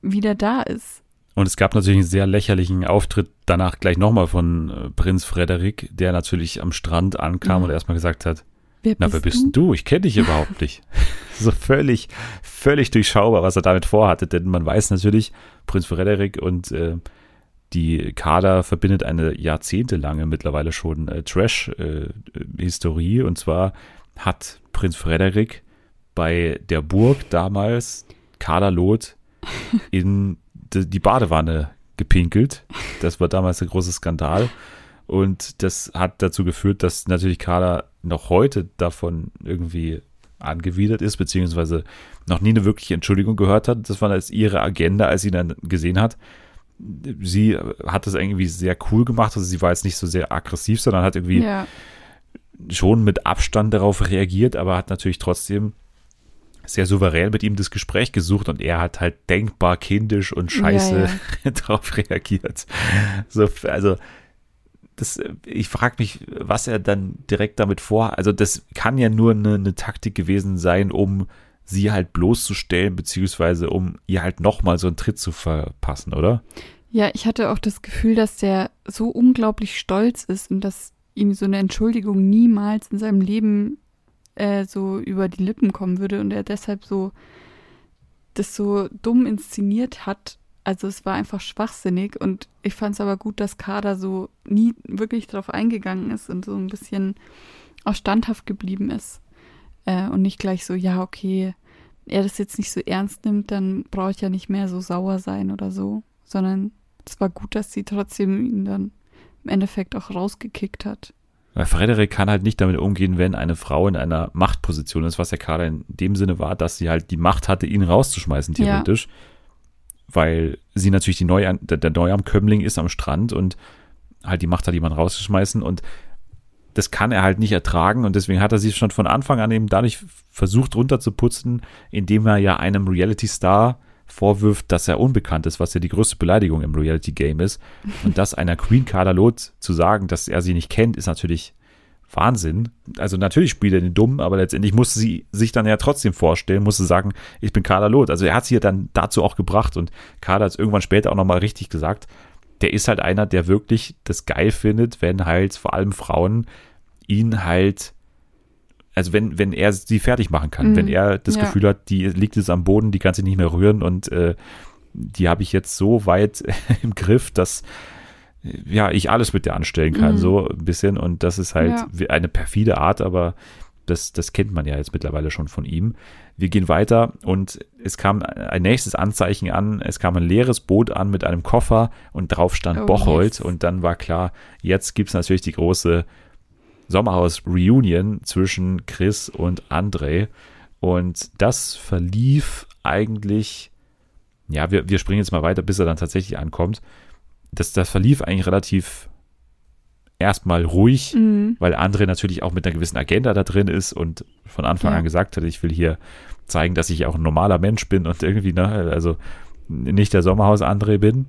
S2: wieder da ist.
S1: Und es gab natürlich einen sehr lächerlichen Auftritt danach gleich nochmal von äh, Prinz Frederik, der natürlich am Strand ankam
S2: Ja.
S1: und erstmal gesagt hat,
S2: Wer
S1: na, wer bist denn du? Ich kenne dich überhaupt nicht. so völlig, völlig durchschaubar, was er damit vorhatte, denn man weiß natürlich, Prinz Frederik und äh, die Kader verbindet eine jahrzehntelange mittlerweile schon äh, Trash-Historie. und zwar hat Prinz Frederik bei der Burg damals Kaderlot in die Badewanne gepinkelt. Das war damals ein großer Skandal. Und das hat dazu geführt, dass natürlich Carla noch heute davon irgendwie angewidert ist, beziehungsweise noch nie eine wirkliche Entschuldigung gehört hat. Das war jetzt ihre Agenda, als sie dann gesehen hat. Sie hat das irgendwie sehr cool gemacht. Also sie war jetzt nicht so sehr aggressiv, sondern hat irgendwie
S2: Ja,
S1: schon mit Abstand darauf reagiert, aber hat natürlich trotzdem sehr souverän mit ihm das Gespräch gesucht und er hat halt denkbar kindisch und scheiße
S2: Ja,
S1: darauf reagiert. So, also das, ich frage mich, was er dann direkt damit vor. Also das kann ja nur eine, eine Taktik gewesen sein, um sie halt bloßzustellen, beziehungsweise um ihr halt nochmal so einen Tritt zu verpassen, oder?
S2: ja, ich hatte auch das Gefühl, dass der so unglaublich stolz ist und dass ihm so eine Entschuldigung niemals in seinem Leben äh, so über die Lippen kommen würde und er deshalb so das so dumm inszeniert hat. Also es war einfach schwachsinnig und ich fand es aber gut, dass Kader so nie wirklich drauf eingegangen ist und so ein bisschen auch standhaft geblieben ist äh, und nicht gleich so, ja, okay, er das jetzt nicht so ernst nimmt, dann brauche ich ja nicht mehr so sauer sein oder so, sondern es war gut, dass sie trotzdem ihn dann im Endeffekt auch rausgekickt hat.
S1: Weil Frederik kann halt nicht damit umgehen, wenn eine Frau in einer Machtposition ist, was ja gerade in dem Sinne war, dass sie halt die Macht hatte, ihn rauszuschmeißen,
S2: Ja.
S1: theoretisch. Weil sie natürlich die Neuan der, der Neuankömmling ist am Strand und halt die Macht hat, jemanden rauszuschmeißen und das kann er halt nicht ertragen und deswegen hat er sich schon von Anfang an eben dadurch versucht runterzuputzen, indem er ja einem Reality-Star vorwirft, dass er unbekannt ist, was ja die größte Beleidigung im Reality-Game ist. Und das einer Queen Carlalot zu sagen, dass er sie nicht kennt, ist natürlich Wahnsinn. Also natürlich spielt er den dumm, aber letztendlich musste sie sich dann ja trotzdem vorstellen, musste sagen, ich bin Carla Loth. Also er hat sie ja dann dazu auch gebracht und Carla hat es irgendwann später auch nochmal richtig gesagt. Der ist halt einer, der wirklich das geil findet, wenn halt vor allem Frauen ihn halt, also wenn, wenn er sie fertig machen kann,
S2: Mhm,
S1: wenn er das
S2: ja.
S1: Gefühl hat, die liegt jetzt am Boden, die kann sich nicht mehr rühren und äh, die habe ich jetzt so weit im Griff, dass ja, ich alles mit dir anstellen kann,
S2: Mhm.
S1: so ein bisschen. Und das ist halt
S2: Ja.
S1: eine perfide Art, aber das, das kennt man ja jetzt mittlerweile schon von ihm. Wir gehen weiter und es kam ein nächstes Anzeichen an. Es kam ein leeres Boot an mit einem Koffer und drauf stand
S2: Oh,
S1: Bocholt.
S2: yes.
S1: Und dann war klar, jetzt gibt es natürlich die große Sommerhaus-Reunion zwischen Chris und André. Und das verlief eigentlich, ja, wir, wir springen jetzt mal weiter, bis er dann tatsächlich ankommt. Das, das verlief eigentlich relativ erstmal ruhig,
S2: Mhm.
S1: weil André natürlich auch mit einer gewissen Agenda da drin ist und von Anfang
S2: Ja.
S1: an gesagt hat, ich will hier zeigen, dass ich auch ein normaler Mensch bin und irgendwie, ne, also nicht der Sommerhaus André bin.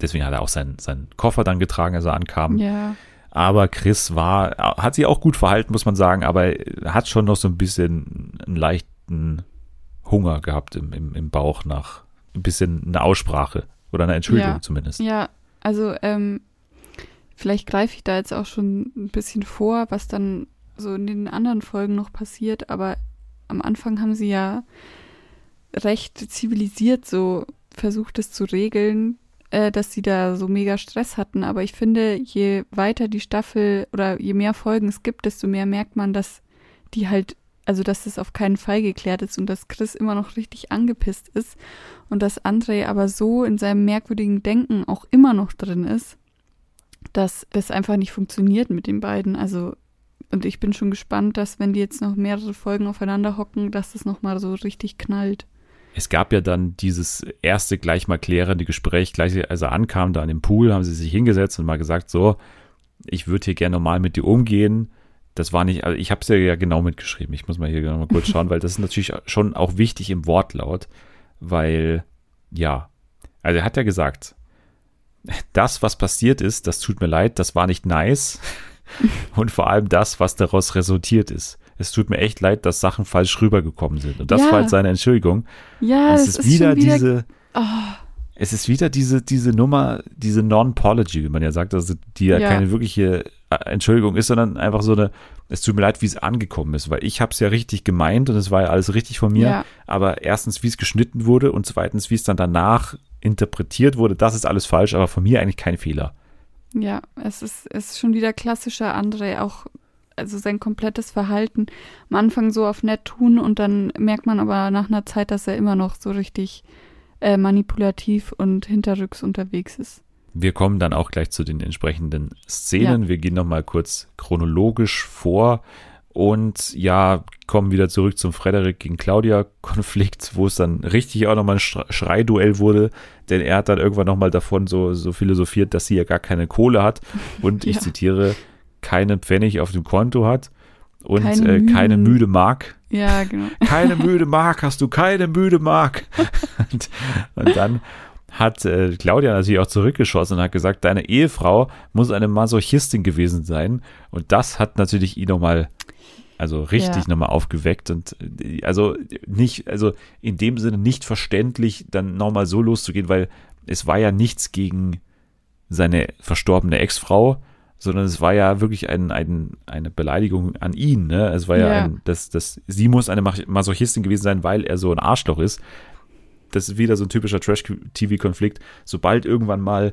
S1: Deswegen hat er auch seinen, seinen Koffer dann getragen, als er ankam.
S2: Ja,
S1: Aber Chris war, hat sich auch gut verhalten, muss man sagen, aber hat schon noch so ein bisschen einen leichten Hunger gehabt im, im, im Bauch nach ein bisschen eine Aussprache oder eine Entschuldigung
S2: Ja.
S1: zumindest.
S2: ja, also ähm, vielleicht greife ich da jetzt auch schon ein bisschen vor, was dann so in den anderen Folgen noch passiert, aber am Anfang haben sie ja recht zivilisiert so versucht es zu regeln, äh, dass sie da so mega Stress hatten. Aber ich finde, je weiter die Staffel oder je mehr Folgen es gibt, desto mehr merkt man, dass die halt, also dass es auf keinen Fall geklärt ist und dass Chris immer noch richtig angepisst ist und dass André aber so in seinem merkwürdigen Denken auch immer noch drin ist, dass das einfach nicht funktioniert mit den beiden. Also und ich bin schon gespannt, dass wenn die jetzt noch mehrere Folgen aufeinander hocken, dass das nochmal so richtig knallt.
S1: Es gab ja dann dieses erste gleich mal klärende Gespräch, gleich als er ankam, da an dem Pool, haben sie sich hingesetzt und mal gesagt, so, ich würde hier gerne normal mit dir umgehen. Das war nicht, also ich habe es ja genau mitgeschrieben. Ich muss mal hier noch mal kurz schauen, weil das ist natürlich schon auch wichtig im Wortlaut, weil, ja, also er hat ja gesagt, das, was passiert ist, das tut mir leid, das war nicht nice. Und vor allem das, was daraus resultiert ist. Es tut mir echt leid, dass Sachen falsch rübergekommen sind. Und das
S2: Ja.
S1: war halt seine Entschuldigung.
S2: Ja,
S1: es ist,
S2: ist
S1: wieder,
S2: wieder
S1: diese,
S2: Oh,
S1: es ist wieder diese, diese Nummer, diese Non-Pology, wie man ja sagt, also die ja,
S2: Ja.
S1: keine wirkliche äh, Entschuldigung ist, sondern einfach so eine, es tut mir leid, wie es angekommen ist, weil ich habe es ja richtig gemeint und es war ja alles richtig von mir,
S2: Ja.
S1: aber erstens, wie es geschnitten wurde und zweitens, wie es dann danach interpretiert wurde, das ist alles falsch, aber von mir eigentlich kein Fehler.
S2: Ja, es ist, es ist schon wieder klassischer André, auch also sein komplettes Verhalten. Am Anfang so auf nett tun und dann merkt man aber nach einer Zeit, dass er immer noch so richtig äh, manipulativ und hinterrücks unterwegs ist.
S1: Wir kommen dann auch gleich zu den entsprechenden Szenen. Wir gehen nochmal kurz chronologisch vor und ja, kommen wieder zurück zum Frederik gegen Claudia-Konflikt, wo es dann richtig auch nochmal ein Schre- Schreiduell wurde, denn er hat dann irgendwann nochmal davon so, so philosophiert, dass sie ja gar keine Kohle hat und ich
S2: Ja.
S1: zitiere, keine Pfennig auf dem Konto hat und
S2: Keine
S1: äh, keine müde Mark.
S2: Ja, genau.
S1: Keine müde Mark, hast du keine müde Mark. Und, und dann hat äh, Claudia natürlich auch zurückgeschossen und hat gesagt, deine Ehefrau muss eine Masochistin gewesen sein. Und das hat natürlich ihn nochmal, also richtig
S2: Ja.
S1: nochmal aufgeweckt und äh, also nicht, also in dem Sinne nicht verständlich, dann nochmal so loszugehen, weil es war ja nichts gegen seine verstorbene Ex-Frau, sondern es war ja wirklich ein, ein, eine Beleidigung an ihn. Ne? Es war ja,
S2: Ja.
S1: ein, das, das, sie muss eine Masochistin gewesen sein, weil er so ein Arschloch ist. Das ist wieder so ein typischer Trash-TV-Konflikt. Sobald irgendwann mal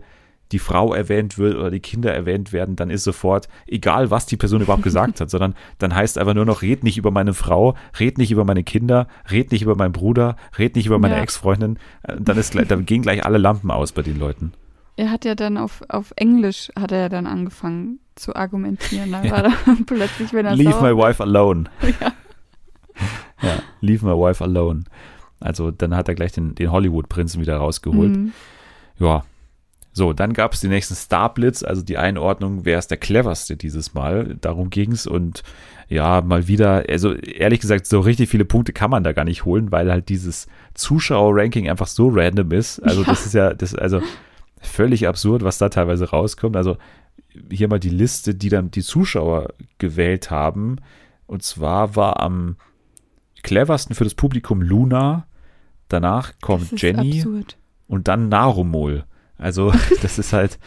S1: die Frau erwähnt wird oder die Kinder erwähnt werden, dann ist sofort, egal was die Person überhaupt gesagt hat, sondern dann heißt einfach nur noch, red nicht über meine Frau, red nicht über meine Kinder, red nicht über meinen Bruder, red nicht über meine
S2: Ja.
S1: Ex-Freundin. Äh, Dann, ist, dann gehen gleich alle Lampen aus bei den Leuten.
S2: Er hat ja dann auf, auf Englisch hat er dann angefangen zu argumentieren. Da
S1: Ja.
S2: war dann plötzlich, wenn er
S1: Leave
S2: sauer
S1: my wife alone.
S2: Ja.
S1: ja, leave my wife alone. Also dann hat er gleich den, den Hollywood-Prinzen wieder rausgeholt.
S2: Mhm.
S1: Ja. So, dann gab es den nächsten Starblitz, also die Einordnung, wer ist der cleverste dieses Mal. Darum ging's und ja, mal wieder, also ehrlich gesagt, so richtig viele Punkte kann man da gar nicht holen, weil halt dieses Zuschauer-Ranking einfach so random ist. Also
S2: Ja.
S1: das ist ja, das also völlig absurd, was da teilweise rauskommt. Also hier mal die Liste, die dann die Zuschauer gewählt haben. Und zwar war am cleversten für das Publikum Luna. Danach kommt Jenny
S2: absurd.
S1: und dann Narumol. Also das ist halt,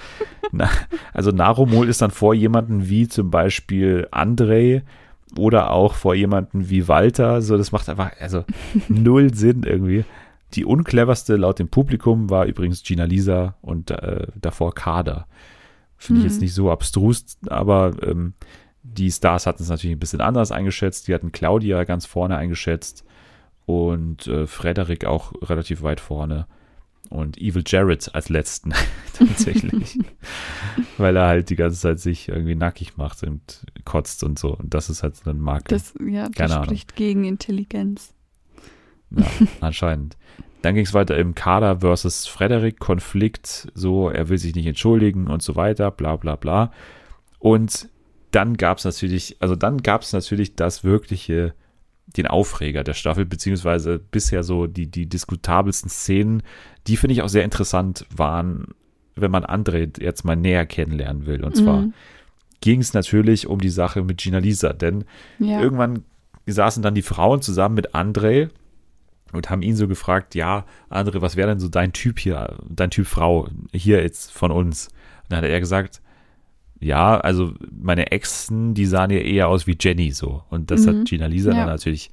S1: na, also Narumol ist dann vor jemanden wie zum Beispiel Andrei oder auch vor jemanden wie Walter. So, das macht einfach also null Sinn irgendwie. Die uncleverste laut dem Publikum war übrigens Gina Lisa und äh, davor Kader. Finde ich
S2: Mhm.
S1: jetzt nicht so abstrus, aber ähm, die Stars hatten es natürlich ein bisschen anders eingeschätzt. Die hatten Claudia ganz vorne eingeschätzt und äh, Frederik auch relativ weit vorne und Evil Jared als letzten tatsächlich, weil er halt die ganze Zeit sich irgendwie nackig macht und kotzt und so und das ist halt so ein Marke.
S2: Das, ja,
S1: Keine
S2: das
S1: Ahnung.
S2: spricht gegen Intelligenz.
S1: Ja, anscheinend. Dann ging es weiter im Kader versus Frederik Konflikt, so er will sich nicht entschuldigen und so weiter, bla bla bla. Und dann gab es natürlich, also dann gab es natürlich das wirkliche, den Aufreger der Staffel, beziehungsweise bisher so die, die diskutabelsten Szenen, die finde ich auch sehr interessant waren, wenn man André jetzt mal näher kennenlernen will. Und zwar
S2: Mhm.
S1: ging es natürlich um die Sache mit Gina Lisa, denn
S2: Ja.
S1: Irgendwann saßen dann die Frauen zusammen mit André und haben ihn so gefragt, ja, André, was wäre denn so dein Typ hier, dein Typ Frau hier jetzt von uns? Und dann hat er gesagt, ja, also meine Exen, die sahen ja eher aus wie Jenny so. Und das
S2: Mhm.
S1: hat Gina Lisa
S2: Ja.
S1: dann natürlich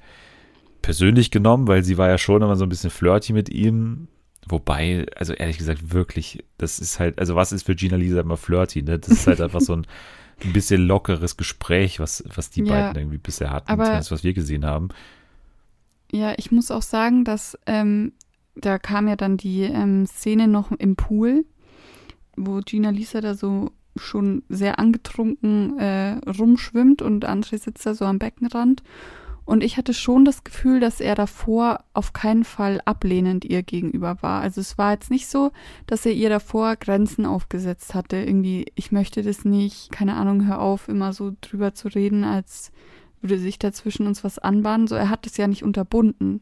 S1: persönlich genommen, weil sie war ja schon immer so ein bisschen flirty mit ihm. Wobei, also ehrlich gesagt, wirklich, das ist halt, also was ist für Gina Lisa immer flirty, ne? Das ist halt einfach so ein, ein bisschen lockeres Gespräch, was, was die
S2: Ja,
S1: beiden irgendwie bisher hatten,
S2: aber-
S1: zumindest was wir gesehen haben.
S2: Ja, ich muss auch sagen, dass ähm, da kam ja dann die ähm, Szene noch im Pool, wo Gina Lisa da so schon sehr angetrunken äh, rumschwimmt und André sitzt da so am Beckenrand. Und ich hatte schon das Gefühl, dass er davor auf keinen Fall ablehnend ihr gegenüber war. Also es war jetzt nicht so, dass er ihr davor Grenzen aufgesetzt hatte. Irgendwie, ich möchte das nicht, keine Ahnung, hör auf, immer so drüber zu reden, als würde sich dazwischen uns was anbahnen. So, er hat es ja nicht unterbunden.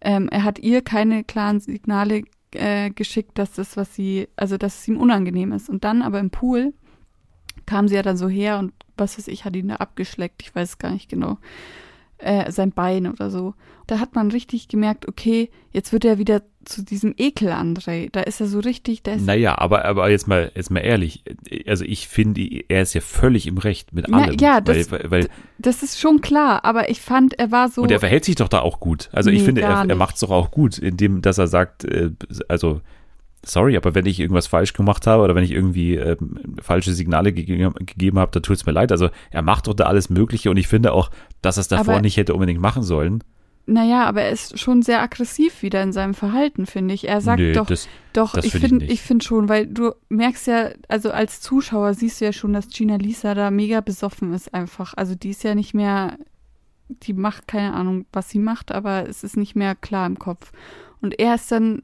S2: Ähm, er hat ihr keine klaren Signale äh, geschickt, dass das, was sie, also dass es ihm unangenehm ist. Und dann aber im Pool kam sie ja dann so her und was weiß ich, hat ihn da abgeschleckt, ich weiß gar nicht genau äh, sein Bein oder so. Da hat man richtig gemerkt, okay, jetzt wird er wieder zu diesem Ekel André. Da ist er so richtig, da
S1: Naja, aber, aber jetzt mal, jetzt mal ehrlich. Also ich finde, er ist ja völlig im Recht mit allem.
S2: Na, ja, das,
S1: weil, weil,
S2: das ist schon klar, aber ich fand, er war so.
S1: und er verhält sich doch da auch gut. Also ich
S2: Nee,
S1: finde,
S2: gar
S1: er, er macht es doch auch gut, indem, dass er sagt, äh, also sorry, aber wenn ich irgendwas falsch gemacht habe oder wenn ich irgendwie ähm, falsche Signale gegeben, gegeben habe, dann tut es mir leid. Also er macht doch da alles Mögliche und ich finde auch, dass er es davor
S2: Aber-
S1: nicht hätte unbedingt machen sollen.
S2: Naja, aber er ist schon sehr aggressiv wieder in seinem Verhalten, finde ich. Er sagt
S1: Nö,
S2: doch,
S1: das,
S2: doch,
S1: das
S2: ich
S1: find ich
S2: finde, ich finde schon, weil du merkst ja, also als Zuschauer siehst du ja schon, dass Gina Lisa da mega besoffen ist einfach. Also die ist ja nicht mehr, die macht keine Ahnung, was sie macht, aber es ist nicht mehr klar im Kopf. Und er ist dann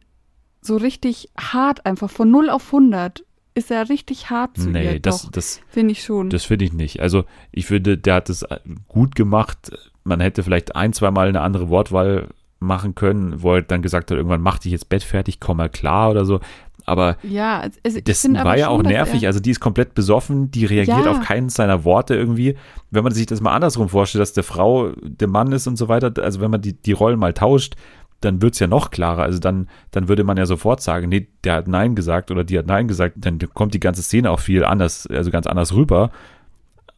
S2: so richtig hart einfach, von 0 auf 100 ist er richtig hart zu
S1: nee,
S2: ihr.
S1: das,
S2: Doch,
S1: das,
S2: finde ich schon.
S1: Das finde ich nicht. Also ich finde, der hat es gut gemacht. Man hätte vielleicht ein, zweimal eine andere Wortwahl machen können, wo er dann gesagt hat, irgendwann mach dich jetzt Bett fertig, komm mal klar oder so. Aber
S2: ja, also ich
S1: das
S2: finde aber
S1: war ja
S2: schon,
S1: auch nervig.
S2: Er,
S1: Also die ist komplett besoffen, die reagiert
S2: Ja.
S1: auf keinen seiner Worte irgendwie. Wenn man sich das mal andersrum vorstellt, dass der Frau der Mann ist und so weiter, also wenn man die, die Rollen mal tauscht, dann wird's ja noch klarer. Also dann, dann würde man ja sofort sagen, nee, der hat Nein gesagt oder die hat Nein gesagt, dann kommt die ganze Szene auch viel anders, also ganz anders rüber.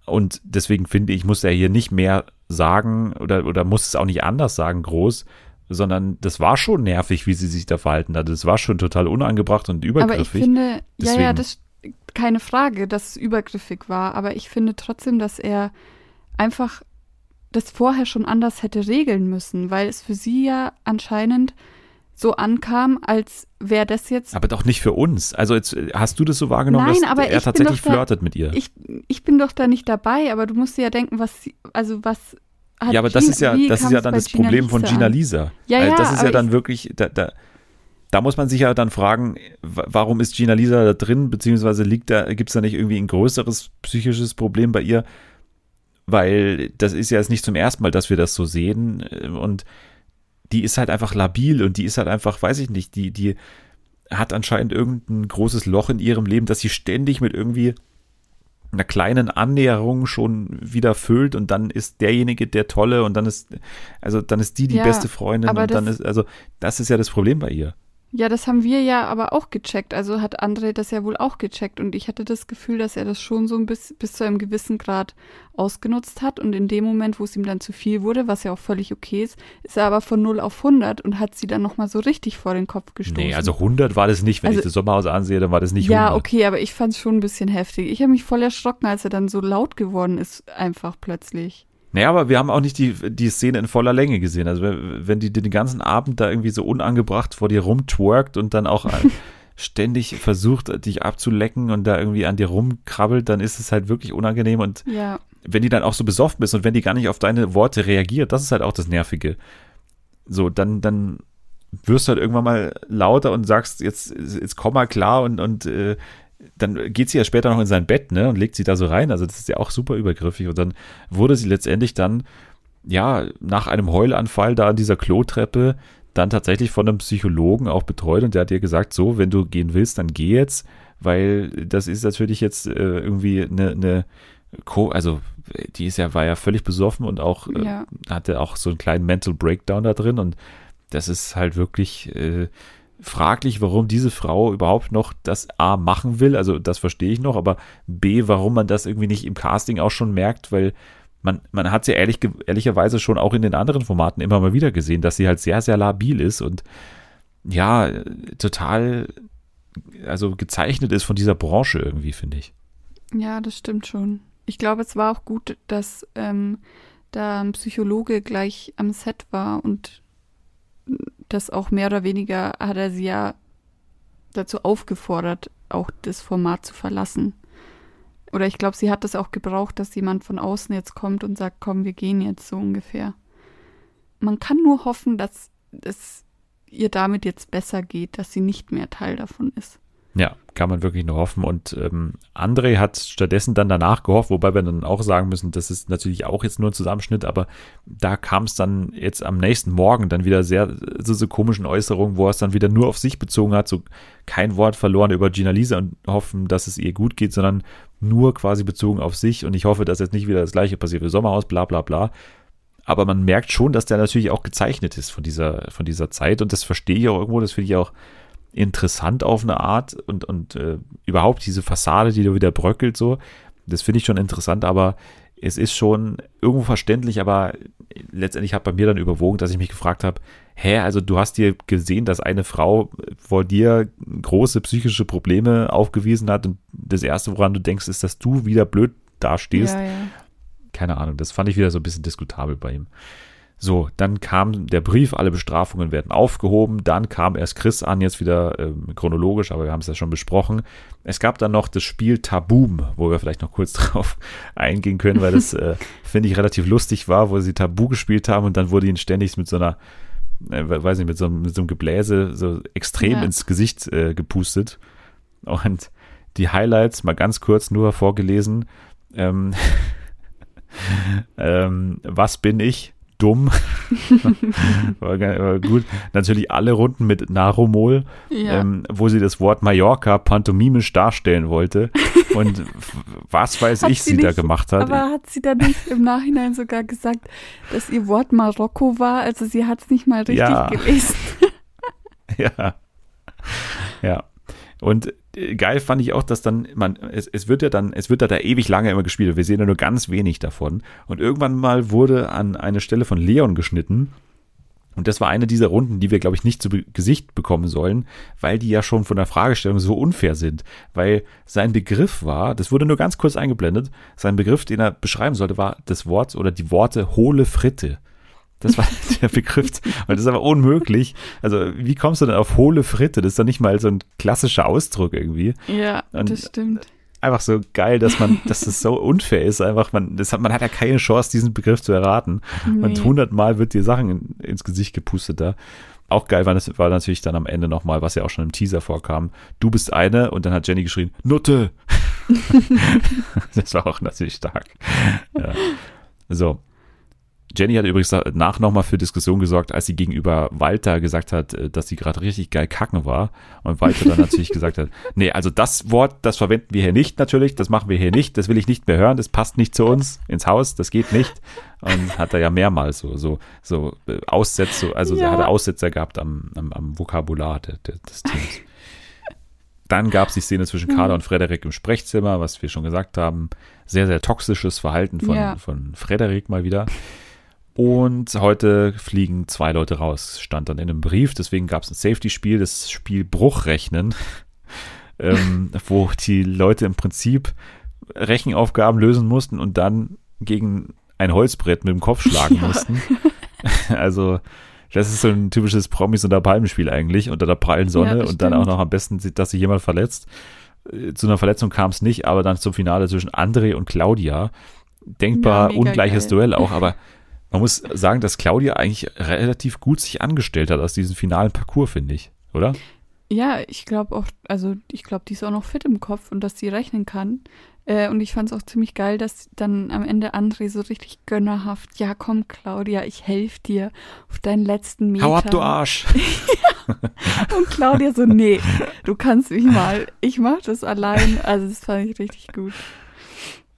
S1: Und deswegen finde ich, muss er hier nicht mehr sagen oder, oder muss es auch nicht anders sagen, groß, sondern das war schon nervig, wie sie sich da verhalten hat. Das war schon total unangebracht und
S2: aber ich
S1: übergriffig.
S2: finde, ja, ja,
S1: Deswegen-
S2: das keine Frage, dass es übergriffig war, aber ich finde trotzdem, dass er einfach das vorher schon anders hätte regeln müssen, weil es für sie ja anscheinend so ankam, als wäre das jetzt
S1: Aber doch nicht für uns. Also jetzt äh, hast du das so wahrgenommen,
S2: Nein,
S1: dass
S2: aber
S1: er tatsächlich
S2: da-
S1: flirtet mit ihr.
S2: ich, ich bin doch da nicht dabei, aber du musst dir ja denken, was sie, also was hat
S1: ja, aber das
S2: Gina-
S1: ist ja, das ist ja dann das
S2: Gina
S1: Problem von
S2: Lisa
S1: Gina
S2: an?
S1: Lisa.
S2: Ja,
S1: also
S2: ja,
S1: das ist ja dann
S2: ich-
S1: wirklich, da, da, da muss man sich ja dann fragen, wa- warum ist Gina Lisa da drin, beziehungsweise liegt da, gibt es da nicht irgendwie ein größeres psychisches Problem bei ihr? Weil das ist ja jetzt nicht zum ersten Mal, dass wir das so sehen. äh, Und die ist halt einfach labil und die ist halt einfach, weiß ich nicht, die, die hat anscheinend irgendein großes Loch in ihrem Leben, dass sie ständig mit irgendwie einer kleinen Annäherung schon wieder füllt und dann ist derjenige der Tolle und dann ist, also dann ist die die
S2: Ja,
S1: beste Freundin und dann ist, also das ist ja das Problem bei ihr.
S2: Ja, das haben wir ja aber auch gecheckt. Also hat André das ja wohl auch gecheckt. Und ich hatte das Gefühl, dass er das schon so ein bis, bis zu einem gewissen Grad ausgenutzt hat. Und in dem Moment, wo es ihm dann zu viel wurde, was ja auch völlig okay ist, ist er aber von 0 auf 100 und hat sie dann nochmal so richtig vor den Kopf gestoßen.
S1: Nee, also 100 war das nicht. Wenn
S2: Also-
S1: ich das Sommerhaus ansehe, dann war das nicht
S2: ja,
S1: 100.
S2: okay, aber ich fand es schon ein bisschen heftig. Ich habe mich voll erschrocken, als er dann so laut geworden ist, einfach plötzlich.
S1: Naja, aber wir haben auch nicht die, die Szene in voller Länge gesehen. Also wenn, die den ganzen Abend da irgendwie so unangebracht vor dir rumtwerkt und dann auch äh, ständig versucht, dich abzulecken und da irgendwie an dir rumkrabbelt, dann ist es halt wirklich unangenehm und
S2: Ja,
S1: wenn die dann auch so besoffen ist und wenn die gar nicht auf deine Worte reagiert, das ist halt auch das Nervige. So, dann, dann wirst du halt irgendwann mal lauter und sagst, jetzt, jetzt komm mal klar und, und äh, dann geht sie ja später noch in sein Bett, ne, und legt sie da so rein. Also das ist ja auch super übergriffig. Und dann wurde sie letztendlich dann, ja, nach einem Heulanfall da an dieser Klotreppe dann tatsächlich von einem Psychologen auch betreut und der hat ihr gesagt, so, wenn du gehen willst, dann geh jetzt, weil das ist natürlich jetzt äh, irgendwie eine, eine Co also die ist ja, war ja völlig besoffen und auch äh,
S2: ja.
S1: hatte auch so einen kleinen Mental Breakdown da drin und das ist halt wirklich äh, fraglich, warum diese Frau überhaupt noch das A machen will, also das verstehe ich noch, aber B, warum man das irgendwie nicht im Casting auch schon merkt, weil man, man hat sie ehrlich, ge- ehrlicherweise schon auch in den anderen Formaten immer mal wieder gesehen, dass sie halt sehr, sehr labil ist und ja, total, also gezeichnet ist von dieser Branche irgendwie, finde ich.
S2: Ja, das stimmt schon. Ich glaube, es war auch gut, dass ähm, da ein Psychologe gleich am Set war und das auch mehr oder weniger hat er sie ja dazu aufgefordert, auch das Format zu verlassen. Oder ich glaube, sie hat das auch gebraucht, dass jemand von außen jetzt kommt und sagt, komm, wir gehen jetzt so ungefähr. Man kann nur hoffen, dass es ihr damit jetzt besser geht, dass sie nicht mehr Teil davon ist.
S1: Ja, kann man wirklich nur hoffen. Und ähm, André hat stattdessen dann danach gehofft, wobei wir dann auch sagen müssen, das ist natürlich auch jetzt nur ein Zusammenschnitt, aber da kam es dann jetzt am nächsten Morgen dann wieder sehr so, so komischen Äußerungen, wo er es dann wieder nur auf sich bezogen hat, so kein Wort verloren über Gina Lisa und hoffen, dass es ihr gut geht, sondern nur quasi bezogen auf sich. Und ich hoffe, dass jetzt nicht wieder das gleiche passiert wie Sommerhaus, bla bla bla. Aber man merkt schon, dass der natürlich auch gezeichnet ist von dieser, von dieser Zeit. Und das verstehe ich auch irgendwo, das finde ich auch interessant auf eine Art und, und äh, überhaupt diese Fassade, die da wieder bröckelt, so, das finde ich schon interessant, aber es ist schon irgendwo verständlich, aber letztendlich hat bei mir dann überwogen, dass ich mich gefragt habe, hä, also du hast dir gesehen, dass eine Frau vor dir große psychische Probleme aufgewiesen hat und das Erste, woran du denkst, ist, dass du wieder blöd dastehst.
S2: Ja, ja.
S1: Keine Ahnung, das fand ich wieder so ein bisschen diskutabel bei ihm. So, dann kam der Brief, alle Bestrafungen werden aufgehoben. Dann kam erst Chris an, jetzt wieder ähm, chronologisch, aber wir haben es ja schon besprochen. Es gab dann noch das Spiel Taboom, wo wir vielleicht noch kurz drauf eingehen können, weil das, äh, finde ich, relativ lustig war, wo sie Tabu gespielt haben und dann wurde ihnen ständig mit so einer, äh, weiß nicht, mit so, einem- mit so einem Gebläse so extrem
S2: Ja.
S1: ins Gesicht äh, gepustet. Und die Highlights mal ganz kurz nur vorgelesen. Ähm, ähm, was bin ich? Dumm. war, war gut. Natürlich alle Runden mit Naromol,
S2: Ja.
S1: ähm, wo sie das Wort Mallorca pantomimisch darstellen wollte. Und was weiß
S2: Hat
S1: ich,
S2: sie
S1: sie, da
S2: nicht-
S1: gemacht hat.
S2: Aber hat sie dann nicht im Nachhinein sogar gesagt, dass ihr Wort Marokko war? Also sie hat es nicht mal richtig
S1: Ja.
S2: gelesen.
S1: Ja. Ja. Und geil fand ich auch, dass dann, man, es, es wird ja dann, es wird ja da ewig lange immer gespielt. Wir sehen ja nur ganz wenig davon. Und irgendwann mal wurde an eine Stelle von Leon geschnitten. Und das war eine dieser Runden, die wir, glaube ich, nicht zu Gesicht bekommen sollen, weil die ja schon von der Fragestellung so unfair sind. Weil sein Begriff war, das wurde nur ganz kurz eingeblendet, sein Begriff, den er beschreiben sollte, war das Wort oder die Worte hohle Fritte. Das war der Begriff. Und das ist aber unmöglich. Also, wie kommst du denn auf hohle Fritte? Das ist doch nicht mal so ein klassischer Ausdruck irgendwie.
S2: Ja,
S1: Und-
S2: das stimmt.
S1: Einfach so geil, dass man, dass das so unfair ist. Einfach, man, das hat, man hat ja keine Chance, diesen Begriff zu erraten. Und
S2: Nee.
S1: hundertmal wird dir Sachen in, ins Gesicht gepustet da. Auch geil war, das war natürlich dann am Ende nochmal, was ja auch schon im Teaser vorkam. Du bist eine und dann hat Jenny geschrien, Nutte! das war auch natürlich stark. Ja. So. Jenny hat übrigens nach nochmal für Diskussion gesorgt, als sie gegenüber Walter gesagt hat, äh, dass sie gerade richtig geil kacken war. Und Walter dann natürlich gesagt hat, nee, also das Wort, das verwenden wir hier nicht natürlich, das machen wir hier nicht, das will ich nicht mehr hören, das passt nicht zu uns ins Haus, das geht nicht. Und hat er ja mehrmals so, so, so äh, Aussätze, also
S2: Ja.
S1: er hatte Aussetzer gehabt am, am, am Vokabular de, de, des Teams. Dann gab es die Szene zwischen Carla und Frederik im Sprechzimmer, was wir schon gesagt haben. Sehr, sehr toxisches Verhalten von,
S2: Ja.
S1: von Frederik mal wieder. Und heute fliegen zwei Leute raus, stand dann in einem Brief. Deswegen gab es ein Safety-Spiel, das Spiel Bruchrechnen, ähm, wo die Leute im Prinzip Rechenaufgaben lösen mussten und dann gegen ein Holzbrett mit dem Kopf schlagen
S2: Ja.
S1: mussten. Also, das ist so ein typisches Promis- unter Palmenspiel eigentlich, unter der prallen Sonne
S2: Ja,
S1: und dann auch noch am besten, dass sich jemand verletzt. Äh, Zu einer Verletzung kam es nicht, aber dann zum Finale zwischen André und Claudia. Denkbar
S2: Ja,
S1: ungleiches
S2: geil.
S1: Duell auch, aber man muss sagen, dass Claudia eigentlich relativ gut sich angestellt hat aus diesem finalen Parcours, finde ich, oder?
S2: Ja, ich glaube auch, also ich glaube, die ist auch noch fit im Kopf und dass sie rechnen kann. Äh, und ich fand es auch ziemlich geil, dass dann am Ende André so richtig gönnerhaft, ja komm Claudia, ich helfe dir auf deinen letzten Meter.
S1: Hau ab, du Arsch!
S2: Und Claudia so, nee, du kannst mich mal, ich mach das allein. Also das fand ich richtig gut.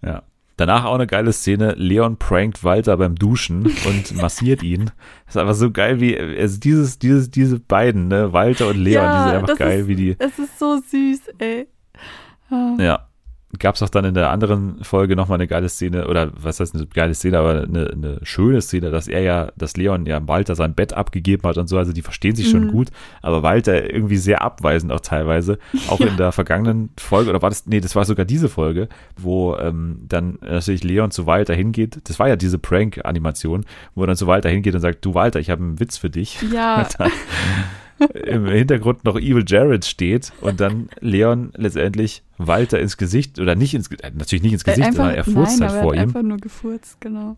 S1: Ja. Danach auch eine geile Szene. Leon prankt Walter beim Duschen und massiert ihn. Das ist einfach so geil wie, also dieses, dieses, diese beiden, ne, Walter und Leon,
S2: Ja,
S1: die sind einfach geil,
S2: ist-
S1: wie die,
S2: Es ist so süß, ey. Ah.
S1: ja. Gab es auch dann in der anderen Folge nochmal eine geile Szene, oder was heißt eine geile Szene, aber eine, eine schöne Szene, dass er ja, dass Leon ja Walter sein Bett abgegeben hat und so, also die verstehen sich schon
S2: Mhm.
S1: gut, aber Walter irgendwie sehr abweisend auch teilweise, auch
S2: Ja.
S1: in der vergangenen Folge, oder war das, nee, das war sogar diese Folge, wo ähm, dann natürlich Leon zu Walter hingeht, das war ja diese Prank-Animation, wo er dann zu Walter hingeht und sagt, du Walter, ich habe einen Witz für dich.
S2: Ja,
S1: im Hintergrund noch Evil Jared steht und dann Leon letztendlich Walter ins Gesicht oder nicht ins äh, natürlich nicht ins Gesicht,
S2: Äh,
S1: sondern er furzt
S2: nein,
S1: halt vor
S2: er hat
S1: ihm.
S2: einfach nur gefurzt, genau.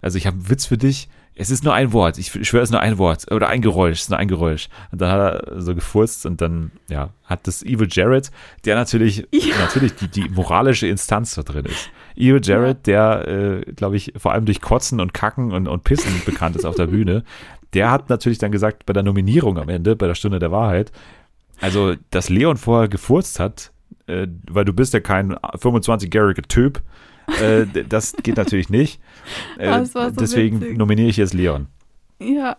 S1: Also ich habe einen Witz für dich. Es ist nur ein Wort. Ich schwöre, es ist nur ein Wort. Oder ein Geräusch. Es ist nur ein Geräusch. Und dann hat er so gefurzt und dann, ja, hat das Evil Jared, der natürlich,
S2: Ja.
S1: natürlich die, die moralische Instanz da drin ist. Evil Jared, der, äh, glaube ich, vor allem durch Kotzen und Kacken und, und Pissen bekannt ist auf der Bühne, der hat natürlich dann gesagt, bei der Nominierung am Ende, bei der Stunde der Wahrheit, also, dass Leon vorher gefurzt hat, äh, weil du bist ja kein 25-jähriger Typ, äh, das geht natürlich nicht. Äh,
S2: Das war so
S1: deswegen
S2: witzig.
S1: nominiere ich jetzt Leon.
S2: Ja,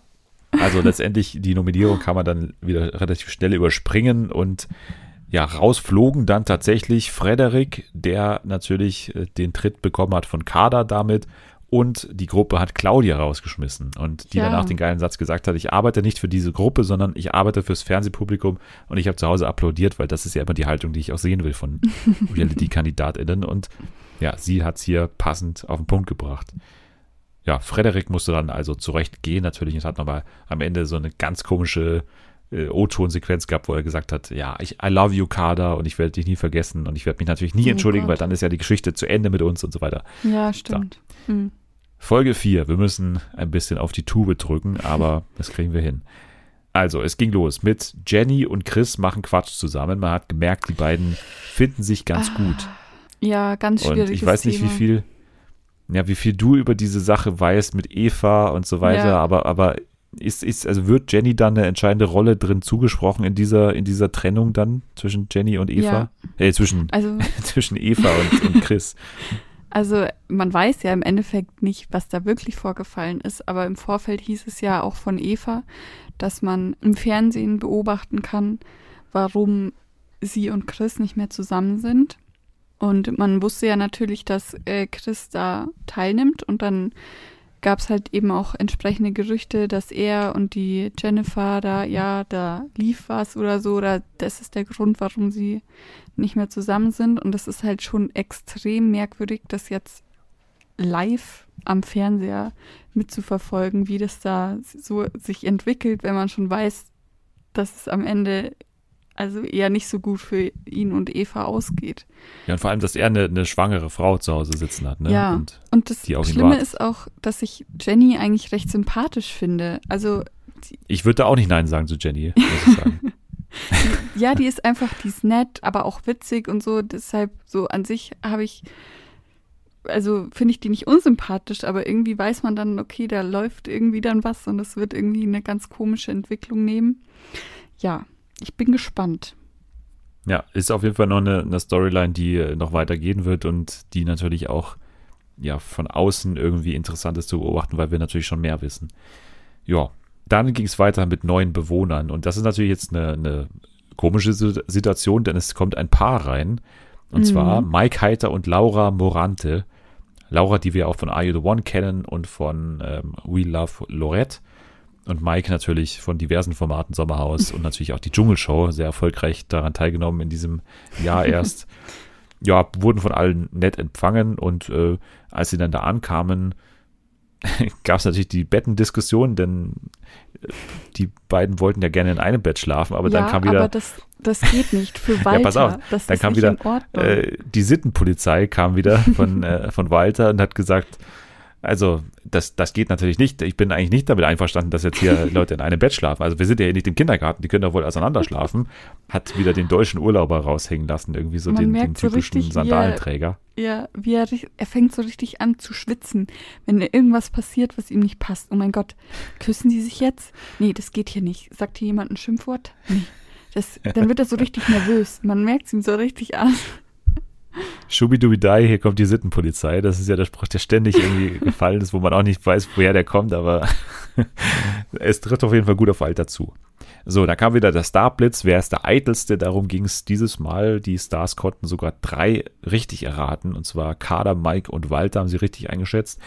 S1: Also letztendlich die Nominierung kann man dann wieder relativ schnell überspringen und ja, rausflogen dann tatsächlich Frederik, der natürlich äh, den Tritt bekommen hat von Kader damit und die Gruppe hat Claudia rausgeschmissen und die
S2: Ja.
S1: danach den geilen Satz gesagt hat, ich arbeite nicht für diese Gruppe, sondern ich arbeite fürs Fernsehpublikum und ich habe zu Hause applaudiert, weil das ist ja immer die Haltung, die ich auch sehen will von Reality-KandidatInnen und ja, sie hat es hier passend auf den Punkt gebracht. Ja, Frederik musste dann also zurecht gehen natürlich und hat nochmal am Ende so eine ganz komische äh, O-Ton-Sequenz gehabt, wo er gesagt hat, ja, ich I love you, Kader, und ich werde dich nie vergessen und ich werde mich natürlich nie
S2: Oh
S1: entschuldigen, weil
S2: Gott.
S1: dann ist ja die Geschichte zu Ende mit uns und so weiter.
S2: ja, stimmt. Hm.
S1: Folge 4. Wir müssen ein bisschen auf die Tube drücken, aber das kriegen wir hin. Also, es ging los mit Jenny und Chris machen Quatsch zusammen. Man hat gemerkt, die beiden finden sich ganz
S2: Ah,
S1: gut.
S2: Ja, ganz schwierig.
S1: ich weiß nicht, wie viel, ja, wie viel du über diese Sache weißt mit Eva und so weiter,
S2: Ja.
S1: aber, aber ist, ist, also wird Jenny dann eine entscheidende Rolle drin zugesprochen in dieser, in dieser Trennung dann zwischen Jenny und Eva? Äh, zwischen,
S2: Also,
S1: zwischen Eva und, und Chris.
S2: also man weiß ja im Endeffekt nicht, was da wirklich vorgefallen ist, aber im Vorfeld hieß es ja auch von Eva, dass man im Fernsehen beobachten kann, warum sie und Chris nicht mehr zusammen sind. Und man wusste ja natürlich, dass äh, Chris da teilnimmt und dann gab es halt eben auch entsprechende Gerüchte, dass er und die Jennifer da, ja, da lief was oder so, oder das ist der Grund, warum sie nicht mehr zusammen sind. Und das ist halt schon extrem merkwürdig, das jetzt live am Fernseher mitzuverfolgen, wie das da so sich entwickelt, wenn man schon weiß, dass es am Ende also eher nicht so gut für ihn und Eva ausgeht.
S1: Ja, und vor allem, dass er eine, eine schwangere Frau zu Hause sitzen hat, ne?
S2: Ja.
S1: Und
S2: Und das Schlimme ist auch, dass ich Jenny eigentlich recht sympathisch finde. Also
S1: ich würde da auch nicht Nein sagen zu Jenny, muss ich sagen.
S2: ja, die ist einfach, die ist nett, aber auch witzig und so. Deshalb so an sich habe ich, also finde ich die nicht unsympathisch, aber irgendwie weiß man dann, okay, da läuft irgendwie dann was und das wird irgendwie eine ganz komische Entwicklung nehmen. Ja, ich bin gespannt.
S1: Ja, ist auf jeden Fall noch eine, eine Storyline, die äh, noch weitergehen wird und die natürlich auch ja, von außen irgendwie interessant ist zu beobachten, weil wir natürlich schon mehr wissen. Ja, dann ging es weiter mit neuen Bewohnern und das ist natürlich jetzt eine, eine komische Si- Situation, denn es kommt ein Paar rein und
S2: Mhm.
S1: zwar Mike Heiter und Laura Morante. Laura, die wir auch von Are You the One kennen und von ähm, We Love Lorette. Und Mike natürlich von diversen Formaten, Sommerhaus und natürlich auch die Dschungelshow, sehr erfolgreich daran teilgenommen in diesem Jahr erst. ja, wurden von allen nett empfangen und äh, als sie dann da ankamen, gab es natürlich die Bettendiskussion, denn äh, die beiden wollten ja gerne in einem Bett schlafen, aber
S2: ja,
S1: dann kam wieder
S2: aber das, das geht nicht für Walter.
S1: pass auf,
S2: das
S1: dann
S2: ist
S1: kam wieder, äh, die Sittenpolizei kam wieder von, äh, von Walter und hat gesagt, also das, das geht natürlich nicht. Ich bin eigentlich nicht damit einverstanden, dass jetzt hier Leute in einem Bett schlafen. Also wir sind ja hier nicht im Kindergarten, die können doch wohl auseinander schlafen. Hat wieder den deutschen Urlauber raushängen lassen, irgendwie so
S2: Man
S1: den, den
S2: so
S1: typischen
S2: er-
S1: Sandalenträger.
S2: Ja, wie er, er fängt so richtig an zu schwitzen, wenn irgendwas passiert, was ihm nicht passt. Oh mein Gott, küssen die sich jetzt? Nee, das geht hier nicht. Sagt hier jemand ein Schimpfwort? Nee. Das, dann wird er so richtig nervös. Man merkt es ihm so richtig an.
S1: Schubidubidai, hier kommt die Sittenpolizei. Das ist ja der Spruch, der ständig irgendwie gefallen ist, wo man auch nicht weiß, woher der kommt, aber es trifft auf jeden Fall gut auf Walter zu. So, da kam wieder der Starblitz. Wer ist der Eitelste? Darum ging es dieses Mal. Die Stars konnten sogar drei richtig erraten. Und zwar Kader, Mike und Walter haben sie richtig eingeschätzt.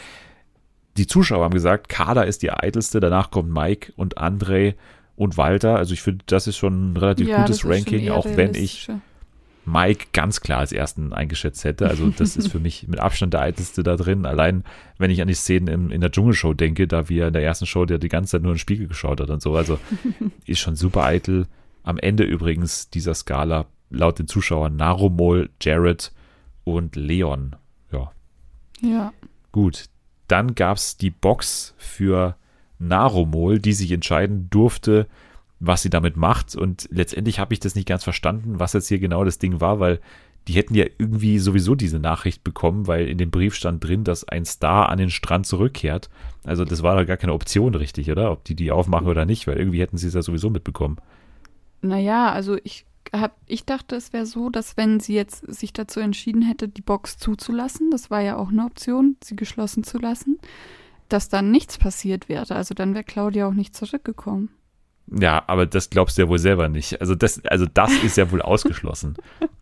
S1: Die Zuschauer haben gesagt, Kader ist die Eitelste. Danach kommt Mike und André und Walter. Also ich finde, das ist schon ein relativ
S2: Ja,
S1: gutes Ranking, auch wenn ich. Mike ganz klar als ersten eingeschätzt hätte. Also das ist für mich mit Abstand der eitelste da drin. Allein, wenn ich an die Szenen im, in der Dschungelshow denke, da wir in der ersten Show der die ganze Zeit nur in den Spiegel geschaut hat und so. Also ist schon super eitel. Am Ende übrigens dieser Skala laut den Zuschauern Narumol, Jared und Leon. Ja,
S2: Ja.
S1: Gut, dann gab es die Box für Narumol, die sich entscheiden durfte, was sie damit macht. Und letztendlich habe ich das nicht ganz verstanden, was jetzt hier genau das Ding war, weil die hätten ja irgendwie sowieso diese Nachricht bekommen, weil in dem Brief stand drin, dass ein Star an den Strand zurückkehrt. Also das war da gar keine Option richtig, oder? Ob die die aufmachen oder nicht, weil irgendwie hätten sie es ja sowieso mitbekommen.
S2: Naja, also ich hab, ich dachte, es wäre so, dass wenn sie jetzt sich dazu entschieden hätte, die Box zuzulassen, das war ja auch eine Option, sie geschlossen zu lassen, dass dann nichts passiert wäre. Also dann wäre Claudia auch nicht zurückgekommen.
S1: Ja, aber das glaubst du ja wohl selber nicht. Also das, also das ist ja wohl ausgeschlossen.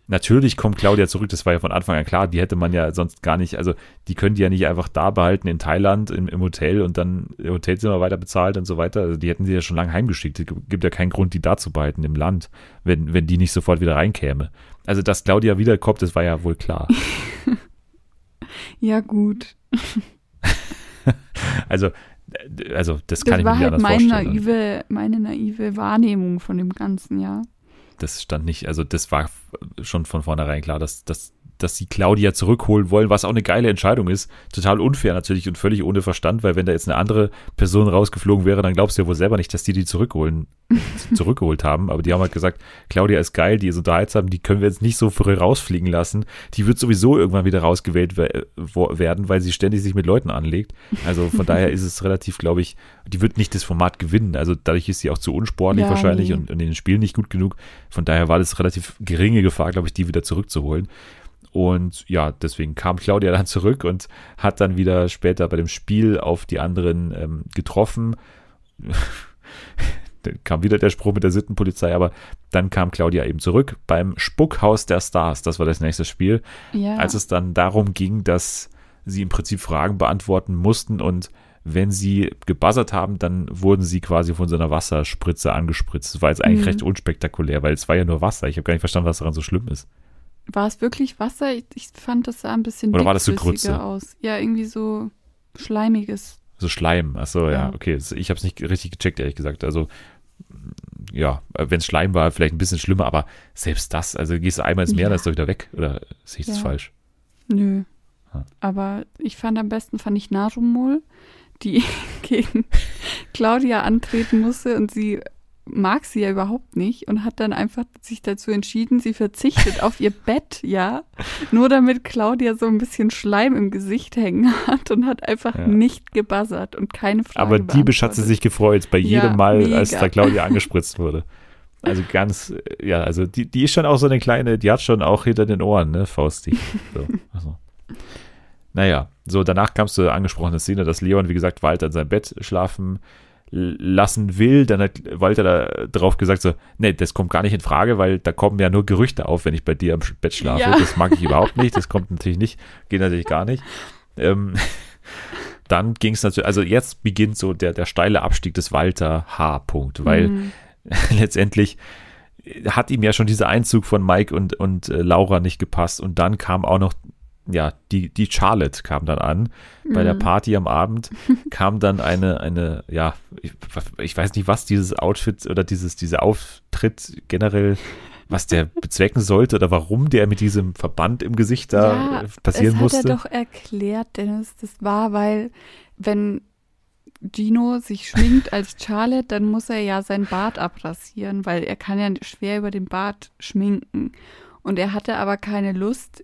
S1: Natürlich kommt Claudia zurück, das war ja von Anfang an klar, die hätte man ja sonst gar nicht, also die können die ja nicht einfach da behalten in Thailand im, im Hotel und dann Hotelzimmer weiter bezahlt und so weiter. Also die hätten sie ja schon lange heimgeschickt. Es gibt ja keinen Grund, die da zu behalten im Land, wenn, wenn die nicht sofort wieder reinkäme. Also dass Claudia wiederkommt, das war ja wohl klar.
S2: Ja, gut.
S1: Also, also das kann
S2: Das
S1: ich mir
S2: war
S1: nicht
S2: halt
S1: anders
S2: meine
S1: vorstellen.
S2: naive, meine naive Wahrnehmung von dem Ganzen, ja.
S1: das stand nicht, also das war schon von vornherein klar, dass, dass, dass sie Claudia zurückholen wollen, was auch eine geile Entscheidung ist. Total unfair natürlich und völlig ohne Verstand, weil wenn da jetzt eine andere Person rausgeflogen wäre, dann glaubst du ja wohl selber nicht, dass die die zurückholen, zurückgeholt haben. Aber die haben halt gesagt, Claudia ist geil, die ist unterhaltsam, die können wir jetzt nicht so früh rausfliegen lassen. Die wird sowieso irgendwann wieder rausgewählt we- werden, weil sie ständig sich mit Leuten anlegt. Also von daher ist es relativ, glaube ich, die wird nicht das Format gewinnen. Also dadurch ist sie auch zu unsportlich
S2: Ja,
S1: wahrscheinlich
S2: nee.
S1: und, und in den Spielen nicht gut genug. Von daher war das relativ geringe Gefahr, glaube ich, die wieder zurückzuholen. Und ja, deswegen kam Claudia dann zurück und hat dann wieder später bei dem Spiel auf die anderen ähm, getroffen. dann kam wieder der Spruch mit der Sittenpolizei, aber dann kam Claudia eben zurück beim Spuckhaus der Stars. Das war das nächste Spiel
S2: Ja,
S1: als es dann darum ging, dass sie im Prinzip Fragen beantworten mussten und wenn sie gebuzzert haben, dann wurden sie quasi von so einer Wasserspritze angespritzt. Das war jetzt eigentlich
S2: Mhm.
S1: recht unspektakulär, weil es war ja nur Wasser. Ich habe gar nicht verstanden, was daran so schlimm ist.
S2: War es wirklich Wasser? Ich, ich fand, das sah ein bisschen
S1: Oder war das so Grütze?
S2: aus. Ja, irgendwie so schleimiges.
S1: So Schleim. Ach so, ja,
S2: Ja.
S1: okay. Das- Ich habe es nicht richtig gecheckt, ehrlich gesagt. Also ja, wenn es Schleim war, vielleicht ein bisschen schlimmer, aber selbst das, also gehst du einmal ins Meer,
S2: Ja.
S1: dann ist doch wieder weg. Oder sehe ich das
S2: Ja.
S1: falsch?
S2: Nö.
S1: Ah.
S2: Aber ich fand am besten, fand ich Narumol, die gegen Claudia antreten musste und sie mag sie ja überhaupt nicht und hat dann einfach sich dazu entschieden, sie verzichtet auf ihr Bett, ja, nur damit Claudia so ein bisschen Schleim im Gesicht hängen hat und hat einfach
S1: Ja.
S2: nicht gebuzzert und keine Frage
S1: Aber diebisch hat sie sich gefreut, bei
S2: Ja,
S1: jedem Mal, als
S2: mega.
S1: da Claudia angespritzt wurde. Also ganz, äh, ja, also die, die ist schon auch so eine kleine, die hat schon auch hinter den Ohren, ne, Fausti. So, also. Naja, so danach kam es zur angesprochenen Szene, dass Leon, wie gesagt, Walter in seinem Bett schlafen lassen will. Dann hat Walter da drauf gesagt so, nee, das kommt gar nicht in Frage, weil da kommen ja nur Gerüchte auf, wenn ich bei dir im Bett schlafe.
S2: Ja.
S1: Das mag ich überhaupt nicht, das kommt natürlich nicht, geht natürlich gar nicht. Ähm, dann ging es natürlich, also jetzt beginnt so der, der steile Abstieg des Walter H-Punkt, weil
S2: Mhm.
S1: letztendlich hat ihm ja schon dieser Einzug von Mike und, und äh, Laura nicht gepasst und dann kam auch noch, ja, die, die Charlotte kam dann an. Bei der
S2: Mhm.
S1: Party am Abend kam dann eine, eine, ja, ich, ich weiß nicht, was dieses Outfit oder dieses, dieser Auftritt generell, was der bezwecken sollte oder warum der mit diesem Verband im Gesicht da
S2: ja,
S1: äh, passieren
S2: das
S1: musste.
S2: hat er doch erklärt, Dennis. Das war, weil wenn Gino sich schminkt als Charlotte, dann muss er ja sein Bart abrasieren, weil er kann ja schwer über den Bart schminken. Und er hatte aber keine Lust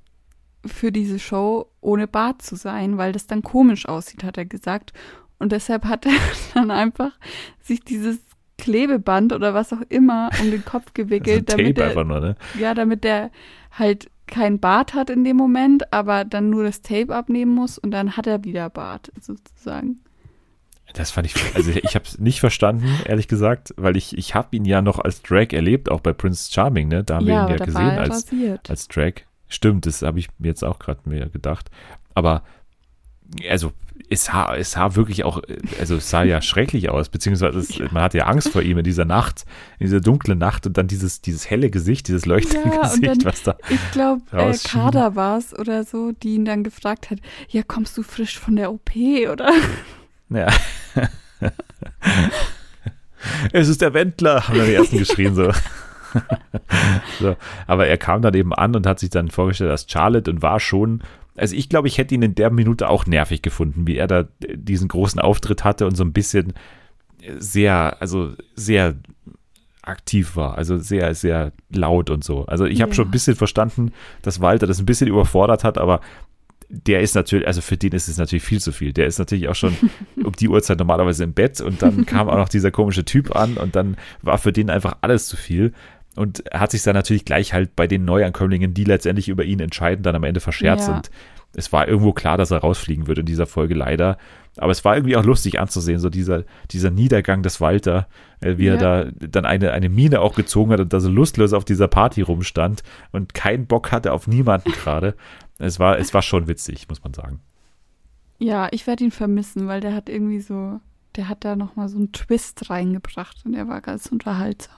S2: für diese Show ohne Bart zu sein, weil das dann komisch aussieht, hat er gesagt. Und deshalb hat er dann einfach sich dieses Klebeband oder was auch immer um den Kopf gewickelt, damit
S1: Tape
S2: er
S1: einfach nur, ne?
S2: ja, damit der halt kein Bart hat in dem Moment, aber dann nur das Tape abnehmen muss und dann hat er wieder Bart, sozusagen.
S1: Das fand ich, also ich habe es nicht verstanden, ehrlich gesagt, weil ich, ich habe ihn ja noch als Drag erlebt, auch bei Prince Charming, ne? Da haben wir ihn ja gesehen als, als Drag. Stimmt, das habe ich mir jetzt auch gerade mir gedacht. Aber, also, es sah, es sah wirklich auch, also es sah ja schrecklich aus, beziehungsweise es, man hatte ja Angst vor ihm in dieser Nacht, in dieser dunklen Nacht und dann dieses, dieses helle Gesicht, dieses leuchtende
S2: Ja,
S1: Gesicht,
S2: dann-
S1: was da.
S2: Ich glaube, äh. Kader war es oder so, die ihn dann gefragt hat, ja, kommst du frisch von der OP, oder?
S1: Ja. es ist der Wendler, haben dann die ersten geschrien so. so. Aber er kam dann eben an und hat sich dann vorgestellt als Charlotte und war schon, also ich glaube, ich hätte ihn in der Minute auch nervig gefunden, wie er da diesen großen Auftritt hatte und so ein bisschen sehr, also sehr aktiv war, also sehr, sehr laut und so. Also ich habe
S2: Ja.
S1: schon ein bisschen verstanden, dass Walter das ein bisschen überfordert hat, aber der ist natürlich, also für den ist es natürlich viel zu viel. Der ist natürlich auch schon um die Uhrzeit normalerweise im Bett und dann kam auch noch dieser komische Typ an und dann war für den einfach alles zu viel. Und er hat sich dann natürlich gleich halt bei den Neuankömmlingen, die letztendlich über ihn entscheiden, dann am Ende verscherzt.
S2: Ja.
S1: Und es war irgendwo klar, dass er rausfliegen wird in dieser Folge leider. Aber es war irgendwie auch lustig anzusehen, so dieser, dieser Niedergang des Walter, äh, wie er
S2: Ja.
S1: da dann eine, eine Mine auch gezogen hat und da so lustlos auf dieser Party rumstand und keinen Bock hatte auf niemanden gerade. Es war, es war schon witzig, muss man sagen.
S2: Ja, ich werde ihn vermissen, weil der hat irgendwie so, der hat da nochmal so einen Twist reingebracht und er war ganz unterhaltsam.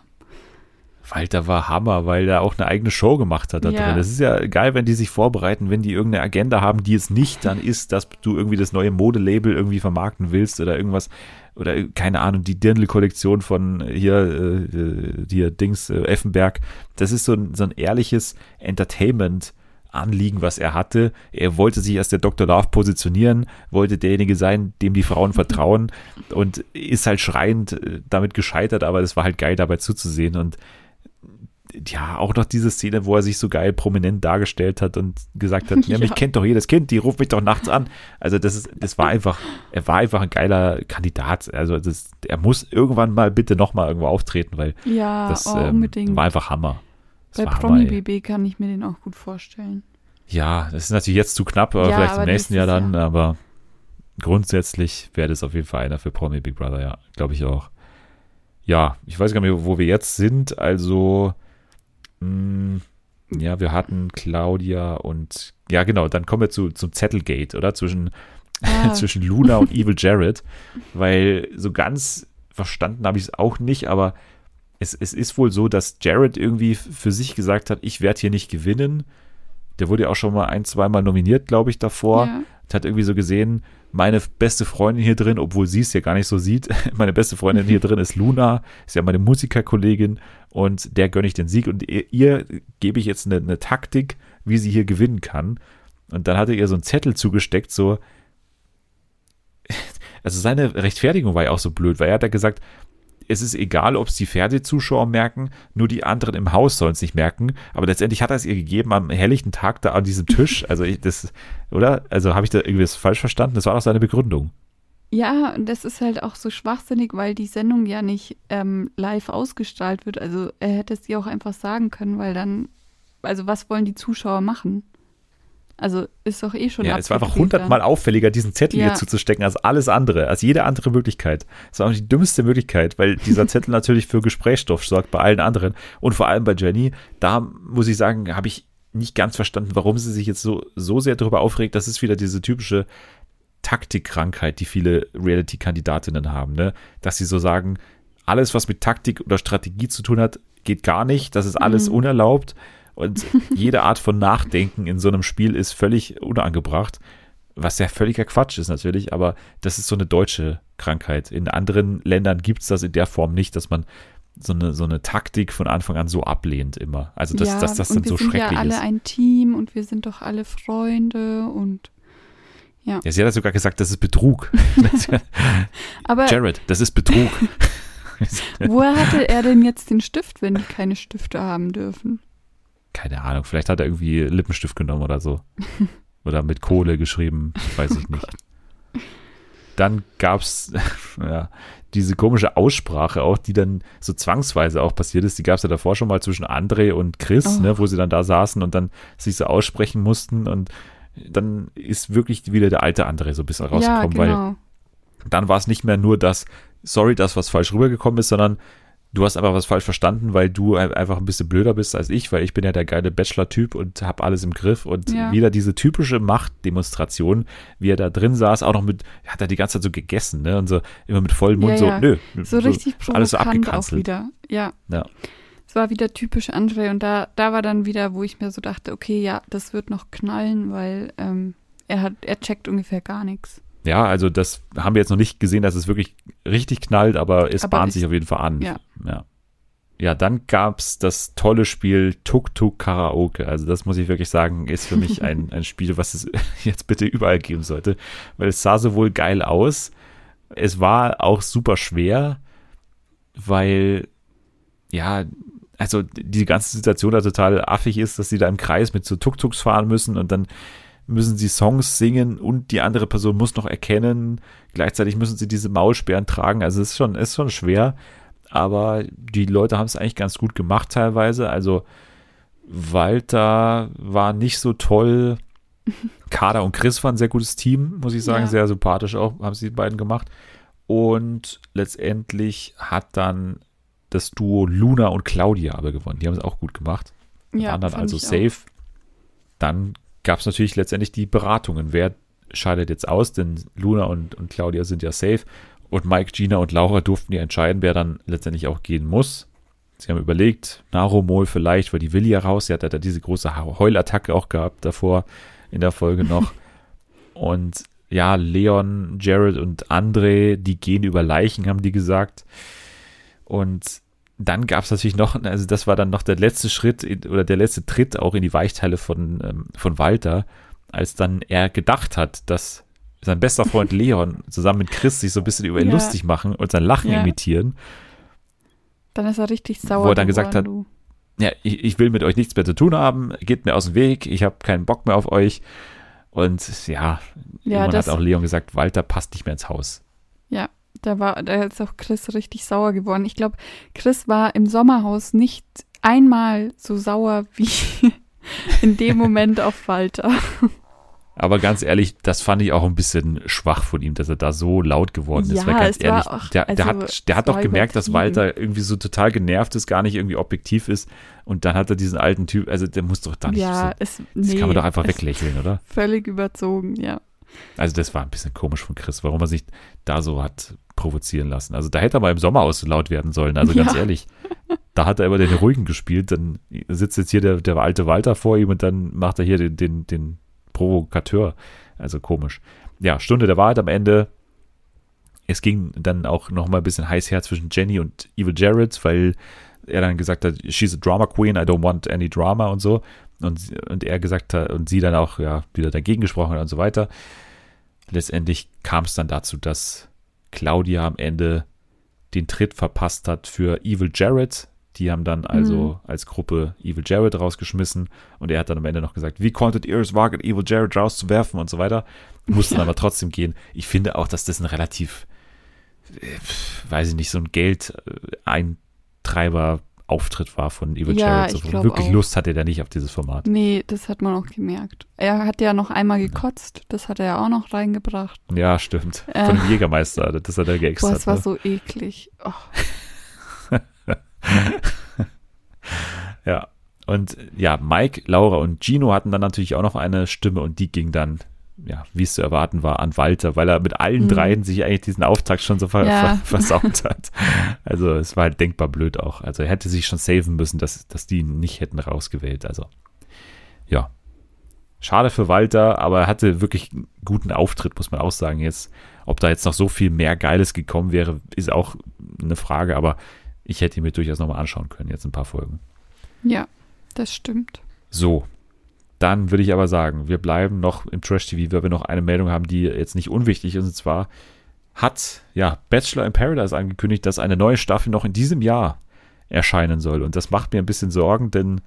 S1: Walter war Hammer, weil er auch eine eigene Show gemacht hat da
S2: Ja.
S1: drin. Es ist ja geil, wenn die sich vorbereiten, wenn die irgendeine Agenda haben, die es nicht dann ist, dass du irgendwie das neue Modelabel irgendwie vermarkten willst oder irgendwas oder keine Ahnung, die Dirndl-Kollektion von hier, äh, äh, hier Dings, äh, Effenberg. Das ist so ein, so ein ehrliches Entertainment. Anliegen, was er hatte. Er wollte sich als der Dr. Love positionieren, wollte derjenige sein, dem die Frauen vertrauen und ist halt schreiend äh, damit gescheitert, aber es war halt geil dabei zuzusehen und ja, auch noch diese Szene, wo er sich so geil prominent dargestellt hat und gesagt hat, ja, mich kennt doch jedes Kind, die ruft mich doch nachts an. Also das ist, das war einfach, er war einfach ein geiler Kandidat. Also das, er muss irgendwann mal bitte nochmal irgendwo auftreten, weil
S2: Ja,
S1: das
S2: oh,
S1: ähm, war einfach Hammer. Das
S2: Bei
S1: war Hammer, ey.
S2: Promi BB kann ich mir den auch gut vorstellen.
S1: Ja, das ist natürlich jetzt zu knapp, aber
S2: Ja,
S1: vielleicht
S2: aber
S1: im nächsten Jahr dann, aber grundsätzlich wäre das auf jeden Fall einer für Promi Big Brother, ja, glaube ich auch. Ja, ich weiß gar nicht, mehr, wo wir jetzt sind, also ja, wir hatten Claudia und ja, genau, dann kommen wir zu, zum Zettelgate, oder? Zwischen,
S2: Ah.
S1: zwischen Luna und Evil Jared, weil so ganz verstanden habe ich es auch nicht, aber es, es ist wohl so, dass Jared irgendwie für sich gesagt hat, ich werde hier nicht gewinnen. Der wurde ja auch schon mal ein, zweimal nominiert, glaube ich, davor.
S2: Ja.
S1: Hat irgendwie so gesehen, meine beste Freundin hier drin, obwohl sie es ja gar nicht so sieht, meine beste Freundin hier drin ist Luna, ist ja meine Musikerkollegin und der gönne ich den Sieg und ihr, ihr gebe ich jetzt eine, eine Taktik, wie sie hier gewinnen kann. Und dann hat er ihr so einen Zettel zugesteckt, so, also seine Rechtfertigung war ja auch so blöd, weil er hat ja gesagt, es ist egal, ob es die Fernsehzuschauer merken, nur die anderen im Haus sollen es nicht merken. Aber letztendlich hat er es ihr gegeben am helllichten Tag da an diesem Tisch. Also ich, das, oder? Also habe ich da irgendwie was falsch verstanden? Das war doch seine Begründung.
S2: Ja, und das ist halt auch so schwachsinnig, weil die Sendung ja nicht ähm, live ausgestrahlt wird. Also er hätte es ihr auch einfach sagen können, weil dann, also was wollen die Zuschauer machen? Also ist doch eh schon
S1: Ja, es war einfach hundertmal auffälliger, diesen Zettel
S2: Ja.
S1: hier zuzustecken als alles andere, als jede andere Möglichkeit. Das war auch die dümmste Möglichkeit, weil dieser Zettel natürlich für Gesprächsstoff sorgt bei allen anderen und vor allem bei Jenny. Da muss ich sagen, habe ich nicht ganz verstanden, warum sie sich jetzt so, so sehr darüber aufregt. Das ist wieder diese typische Taktikkrankheit, die viele Reality-Kandidatinnen haben, ne? Dass sie so sagen, alles, was mit Taktik oder Strategie zu tun hat, geht gar nicht. Das ist alles
S2: Mhm.
S1: unerlaubt. Und jede Art von Nachdenken in so einem Spiel ist völlig unangebracht. Was ja völliger Quatsch ist natürlich, aber das ist so eine deutsche Krankheit. In anderen Ländern gibt es das in der Form nicht, dass man so eine, so eine Taktik von Anfang an so ablehnt immer. Also dass,
S2: ja,
S1: dass das dann
S2: wir
S1: so
S2: sind ja
S1: schrecklich
S2: alle
S1: ist.
S2: ein Team und wir sind doch alle Freunde und
S1: Ja, sie hat ja sogar gesagt, das ist Betrug.
S2: aber
S1: Jared, das ist Betrug.
S2: woher hatte er denn jetzt den Stift, wenn die keine Stifte haben dürfen?
S1: Keine Ahnung, vielleicht hat er irgendwie Lippenstift genommen oder so. Oder mit Kohle geschrieben, weiß ich nicht. Dann gab es ja, diese komische Aussprache auch, die dann so zwangsweise auch passiert ist. Die gab es ja davor schon mal zwischen André und Chris,
S2: Oh.
S1: ne, wo sie dann da saßen und dann sich so aussprechen mussten. Und dann ist wirklich wieder der alte André so ein bisschen
S2: ja,
S1: rausgekommen, weil
S2: genau.
S1: dann war es nicht mehr nur das, sorry, das, was falsch rübergekommen ist, sondern Du hast aber was falsch verstanden, weil du ein- einfach ein bisschen blöder bist als ich, weil ich bin ja der geile Bachelor-Typ und habe alles im Griff und
S2: Ja.
S1: wieder diese typische Machtdemonstration, wie er da drin saß, auch noch mit, hat er die ganze Zeit so gegessen, ne, und so immer mit vollem Mund
S2: Ja,
S1: so,
S2: ja.
S1: nö,
S2: So richtig
S1: alles so
S2: auch wieder. Ja.
S1: Ja.
S2: Es war wieder typisch André und da, da war dann wieder, wo ich mir so dachte, okay, ja, das wird noch knallen, weil ähm, er hat, er checkt ungefähr gar nichts.
S1: Ja, also das haben wir jetzt noch nicht gesehen, dass es wirklich richtig knallt, aber es
S2: Aber
S1: bahnt sich auf jeden Fall an.
S2: ja.
S1: ja. Ja, dann gab's das tolle Spiel Tuk Tuk Karaoke. Also das muss ich wirklich sagen, ist für mich ein, ein Spiel, was es jetzt bitte überall geben sollte, weil es sah sowohl geil aus, es war auch super schwer, weil ja, also die ganze Situation da total affig ist, dass sie da im Kreis mit so Tuk-Tuks fahren müssen und dann müssen sie Songs singen und die andere Person muss noch erkennen. Gleichzeitig müssen sie diese Maulsperren tragen. Also es ist schon, ist schon schwer. Aber die Leute haben es eigentlich ganz gut gemacht teilweise. Also Walter war nicht so toll. Kader und Chris waren ein sehr gutes Team, muss ich sagen.
S2: Ja.
S1: Sehr sympathisch auch, haben sie die beiden gemacht. Und letztendlich hat dann das Duo Luna und Claudia aber gewonnen. Die haben es auch gut gemacht
S2: Ja,
S1: waren dann also
S2: ich auch.
S1: safe. Dann gab es natürlich letztendlich die Beratungen. Wer scheidet jetzt aus? Denn Luna und, und Claudia sind ja safe. Und Mike, Gina und Laura durften ja entscheiden, wer dann letztendlich auch gehen muss. Sie haben überlegt, Naromol vielleicht, weil die will ja raus. Sie hat ja da diese große Heulattacke auch gehabt davor in der Folge noch. und ja, Leon, Jared und André, die gehen über Leichen, haben die gesagt. Und dann gab es natürlich noch, also das war dann noch der letzte Schritt in, oder der letzte Tritt auch in die Weichteile von, ähm, von Walter, als dann er gedacht hat, dass sein bester Freund Leon zusammen mit Chris sich so ein bisschen über ihn
S2: Ja.
S1: lustig machen und sein Lachen
S2: Ja.
S1: imitieren.
S2: Dann ist er richtig sauer.
S1: Wo er dann gesagt hat,
S2: geworden,
S1: Ja, ich, ich will mit euch nichts mehr zu tun haben, geht mir aus dem Weg, ich habe keinen Bock mehr auf euch. Und ja,
S2: Ja,
S1: irgendwann hat auch Leon gesagt, Walter passt nicht mehr ins Haus.
S2: du. Da war, da ist auch Chris richtig sauer geworden. Ich glaube, Chris war im Sommerhaus nicht einmal so sauer wie in dem Moment auf Walter.
S1: Aber ganz ehrlich, das fand ich auch ein bisschen schwach von ihm, dass er da so laut geworden ist.
S2: Ja,
S1: Weil ganz
S2: es war
S1: ehrlich,
S2: auch-
S1: der, der
S2: also,
S1: hat, der hat doch gemerkt, dass. Walter irgendwie so total genervt ist, gar nicht irgendwie objektiv ist. Und dann hat er diesen alten Typ, also der muss doch da nicht
S2: ja,
S1: so.
S2: es,
S1: Das
S2: nee,
S1: kann man doch einfach weglächeln, oder?
S2: Völlig überzogen, ja.
S1: Also das war ein bisschen komisch von Chris, warum er sich da so hat provozieren lassen. Also da hätte er mal im Sommerhaus so laut werden sollen. Also ganz
S2: Ja.
S1: ehrlich, da hat er immer den Ruhigen gespielt. Dann sitzt jetzt hier der, der alte Walter vor ihm und dann macht er hier den, den, den Provokateur. Also komisch. Ja, Stunde der Wahrheit am Ende. Es ging dann auch noch mal ein bisschen heiß her zwischen Jenny und Evil Jared, weil er dann gesagt hat, she's a drama queen, I don't want any drama und so. Und, und er gesagt hat, und sie dann auch ja wieder dagegen gesprochen hat und so weiter. Letztendlich kam es dann dazu, dass Claudia am Ende den Tritt verpasst hat für Evil Jared. Die haben dann also als Gruppe Evil Jared rausgeschmissen und er hat dann am Ende noch gesagt, wie konntet ihr es wagen, Evil Jared rauszuwerfen und so weiter. Mussten
S2: Ja.
S1: aber trotzdem gehen. Ich finde auch, dass das ein relativ, äh, weiß ich nicht, so ein Geldeintreiber Auftritt war von Evil
S2: Ja,
S1: Jared. So wirklich
S2: auch.
S1: Lust hatte der nicht auf dieses Format.
S2: Nee, das hat man auch gemerkt. Er hat ja noch einmal gekotzt, das hat er ja auch noch reingebracht.
S1: Ja, stimmt.
S2: Äh.
S1: Von dem Jägermeister, das hat er
S2: Boah,
S1: geextra.
S2: es war so eklig. Oh,
S1: Ja. Und ja, Mike, Laura und Gino hatten dann natürlich auch noch eine Stimme und die ging dann, ja, wie es zu erwarten war, an Walter, weil er mit allen
S2: Mhm.
S1: dreien sich eigentlich diesen Auftakt schon so ver
S2: Ja.
S1: ver versaut hat. Also es war halt denkbar blöd auch. Also er hätte sich schon saven müssen, dass, dass die ihn nicht hätten rausgewählt. Also ja. Schade für Walter, aber er hatte wirklich einen guten Auftritt, muss man auch sagen. Jetzt, ob da jetzt noch so viel mehr Geiles gekommen wäre, ist auch eine Frage, aber ich hätte ihn mir durchaus nochmal anschauen können, jetzt ein paar Folgen.
S2: ja, das stimmt.
S1: So, dann würde ich aber sagen, wir bleiben noch im Trash-TV, weil wir noch eine Meldung haben, die jetzt nicht unwichtig ist. Und zwar hat ja Bachelor in Paradise angekündigt, dass eine neue Staffel noch in diesem Jahr erscheinen soll. Und das macht mir ein bisschen Sorgen, denn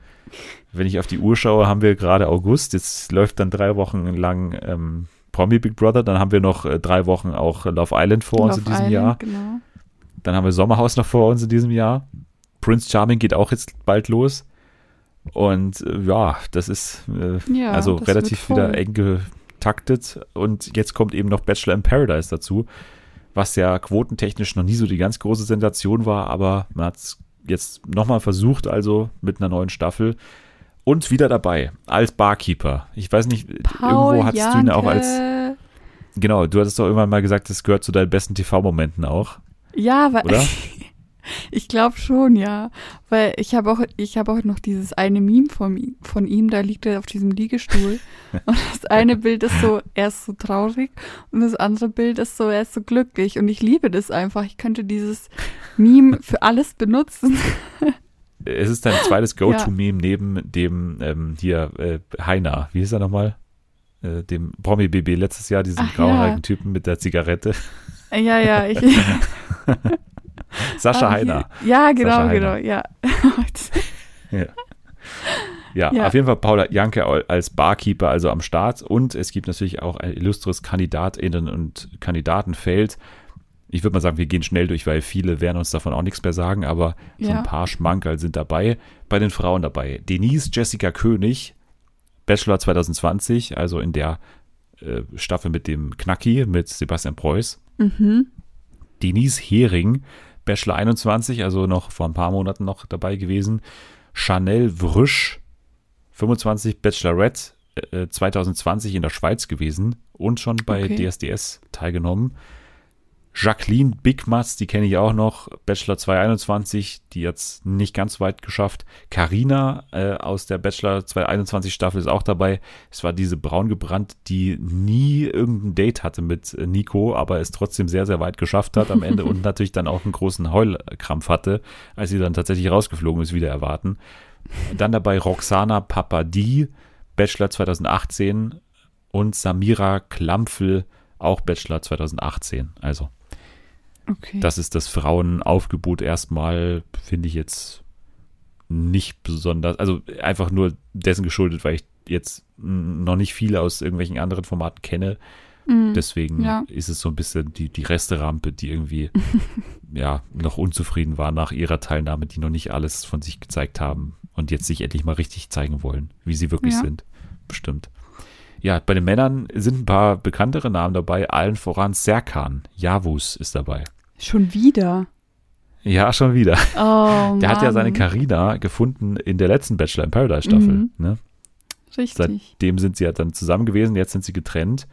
S1: wenn ich auf die Uhr schaue, haben wir gerade August. Jetzt läuft dann drei Wochen lang ähm, Promi Big Brother. Dann haben wir noch äh, drei Wochen auch Love Island vor uns
S2: Love
S1: in diesem
S2: Island,
S1: Jahr.
S2: Genau.
S1: Dann haben wir Sommerhaus noch vor uns in diesem Jahr. Prince Charming geht auch jetzt bald los. Und äh, ja, das ist äh,
S2: Ja,
S1: also
S2: das
S1: relativ wieder eng getaktet. Und jetzt kommt eben noch Bachelor in Paradise dazu. was ja quotentechnisch noch nie so die ganz große Sensation war, aber man hat es jetzt nochmal versucht, also mit einer neuen Staffel. Und wieder dabei, als Barkeeper. Ich weiß nicht,
S2: Paul
S1: irgendwo hattest du ihn auch als.
S2: Janke.
S1: Genau, du hattest doch irgendwann mal gesagt, das gehört zu deinen besten TV-Momenten auch.
S2: Ja, weil? ich glaube schon, ja. Weil ich habe auch, ich habe auch noch dieses eine Meme von, ihm- von ihm, da liegt er auf diesem Liegestuhl. und das eine Bild ist so, er ist so traurig und das andere Bild ist so, er ist so glücklich. Und ich liebe das einfach. Ich könnte dieses Meme für alles benutzen.
S1: Es ist dein zweites Go-To-Meme neben dem ähm, hier äh, Heiner. Wie hieß er nochmal? Äh, dem Promi-BB letztes Jahr, diesem grauhaarigen
S2: ja.
S1: Typen mit der Zigarette.
S2: ja, ja, ich.
S1: Sascha
S2: Ah,
S1: Heiner.
S2: Ja, genau,
S1: Sascha
S2: genau,
S1: Heiner.
S2: ja.
S1: Ja. Ja, auf jeden Fall Paula Janke als Barkeeper also am Start und es gibt natürlich auch ein illustres KandidatInnen und Kandidatenfeld. Ich würde mal sagen, wir gehen schnell durch, weil viele werden uns davon auch nichts mehr sagen, aber so
S2: Ja.
S1: ein paar Schmankerl sind dabei. Bei den Frauen dabei. Denise Jessica König, Bachelor 2020, also in der äh, Staffel mit dem Knacki, mit Sebastian Preuß.
S2: Mhm.
S1: Denise Hering, Bachelor 21, also noch vor ein paar Monaten noch dabei gewesen. Chanel Vrüsch, 25, Bachelorette, äh, 2020 in der Schweiz gewesen und schon bei
S2: Okay.
S1: DSDS teilgenommen. Jacqueline Bigmatz, die kenne ich auch noch, Bachelor 221, die jetzt nicht ganz weit geschafft. Carina äh, aus der Bachelor 221 Staffel ist auch dabei. Es war diese braun gebrannt, die nie irgendein Date hatte mit äh, Nico, aber es trotzdem sehr, sehr weit geschafft hat am Ende und natürlich dann auch einen großen Heulkrampf hatte, als sie dann tatsächlich rausgeflogen ist, wieder erwarten. Dann dabei Roxana Papadi, Bachelor 2018 und Samira Klampfel, auch Bachelor 2018. Also
S2: Okay.
S1: das ist das Frauenaufgebot erstmal, finde ich jetzt nicht besonders, also einfach nur dessen geschuldet, weil ich jetzt mm, noch nicht viele aus irgendwelchen anderen Formaten kenne.
S2: Mhm.
S1: Deswegen
S2: Ja.
S1: ist es so ein bisschen die, die Resterampe, die irgendwie ja noch unzufrieden war nach ihrer Teilnahme, die noch nicht alles von sich gezeigt haben und jetzt sich endlich mal richtig zeigen wollen, wie sie wirklich
S2: Ja.
S1: sind. Bestimmt. Ja, bei den Männern sind ein paar bekanntere Namen dabei, allen voran Serkan. Javus ist dabei.
S2: Schon wieder.
S1: Ja, schon wieder.
S2: Oh,
S1: Der hat ja seine
S2: Mann.
S1: Carina gefunden in der letzten Bachelor in Paradise Staffel.
S2: Mhm.
S1: Ne?
S2: Richtig.
S1: Seitdem sind sie ja dann zusammen gewesen, jetzt sind sie getrennt.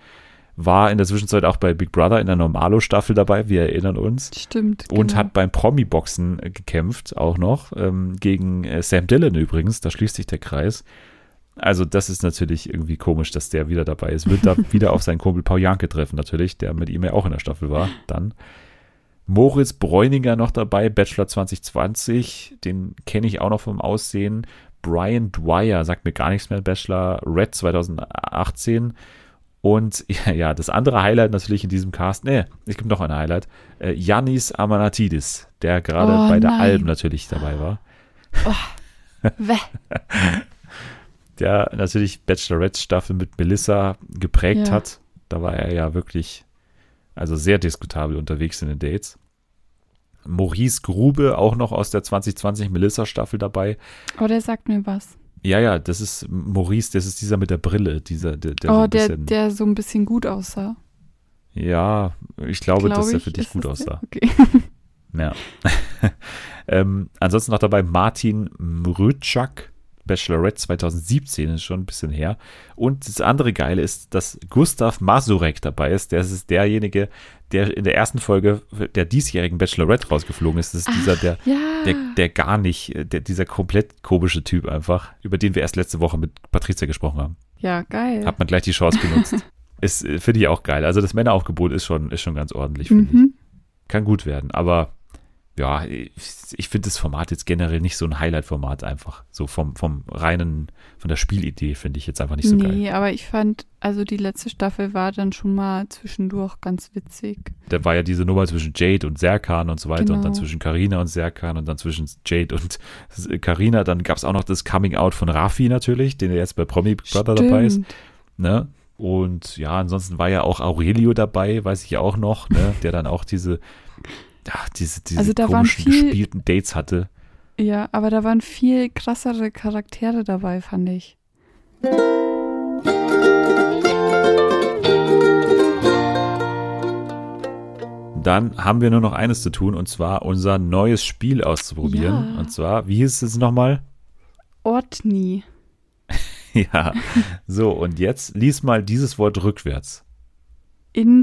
S1: War in der Zwischenzeit auch bei Big Brother in der Normalo-Staffel dabei, wir erinnern uns.
S2: Stimmt.
S1: Und
S2: genau.
S1: hat beim Promi-Boxen gekämpft, auch noch, ähm, gegen äh, Sam Dillon übrigens, da schließt sich der Kreis. Also das ist natürlich irgendwie komisch, dass der wieder dabei ist. Wird da wieder auf seinen Kumpel Paul Janke treffen natürlich, der mit ihm ja auch in der Staffel war, dann. Moritz Bräuninger noch dabei, Bachelor 2020, den kenne ich auch noch vom Aussehen. Brian Dwyer sagt mir gar nichts mehr, Bachelor Red 2018. Und ja, ja, das andere Highlight natürlich in diesem Cast, nee, es gibt noch ein Highlight, äh, Yannis Amanatidis, der gerade
S2: Oh,
S1: bei der
S2: nein.
S1: Alben natürlich dabei war.
S2: Wäh.
S1: Der natürlich Bachelorette-Staffel mit Melissa geprägt
S2: Ja.
S1: hat. Da war er ja wirklich, also sehr diskutabel unterwegs in den Dates. Maurice Grube, auch noch aus der 2020 Melissa-Staffel dabei.
S2: Oh, der sagt mir was.
S1: Ja, ja, das ist Maurice, das ist dieser mit der Brille, dieser, der, der so
S2: oh,
S1: ein
S2: der,
S1: bisschen,
S2: der so ein bisschen gut aussah.
S1: ja, ich glaube,
S2: Glaub
S1: dass er für dich gut aussah.
S2: Okay.
S1: Ja. ähm, ansonsten noch dabei Martin Mrütschak, Bachelorette 2017, ist schon ein bisschen her. Und das andere Geile ist, dass Gustav Masurek dabei ist. Der ist derjenige, der in der ersten Folge der diesjährigen Bachelorette rausgeflogen ist. Das ist dieser, der,
S2: Ja.
S1: der, der gar nicht, der, dieser komplett komische Typ einfach, über den wir erst letzte Woche mit Patricia gesprochen haben.
S2: ja, geil.
S1: Hat man gleich die Chance genutzt. ist, äh, finde ich auch geil. Also das Männeraufgebot ist schon, ist schon ganz ordentlich, finde ich
S2: mhm.
S1: kann gut werden. Aber ja, ich, ich finde das Format jetzt generell nicht so ein Highlight-Format einfach. So vom, vom reinen, von der Spielidee finde ich jetzt einfach nicht so
S2: nee,
S1: geil.
S2: aber ich fand, also die letzte Staffel war dann schon mal zwischendurch ganz witzig.
S1: Da war ja diese Nummer zwischen Jade und Serkan und so weiter und dann
S2: Genau.
S1: zwischen Karina und Serkan und dann zwischen Jade und Karina. Dann gab es auch noch das Coming-out von Rafi natürlich, den er jetzt bei Promi Brother dabei ist. Ne? Und ja, ansonsten war ja auch Aurelio dabei, weiß ich auch noch, ne? der dann auch diese, ja, diese, diese
S2: Also da waren
S1: komischen
S2: viel-
S1: gespielten Dates hatte.
S2: Ja, aber da waren viel krassere Charaktere dabei, fand ich.
S1: dann haben wir nur noch eines zu tun und zwar unser neues Spiel auszuprobieren.
S2: Ja.
S1: Und zwar, wie hieß es nochmal?
S2: Ortni.
S1: ja. So, und jetzt lies mal dieses Wort rückwärts.
S2: Intro.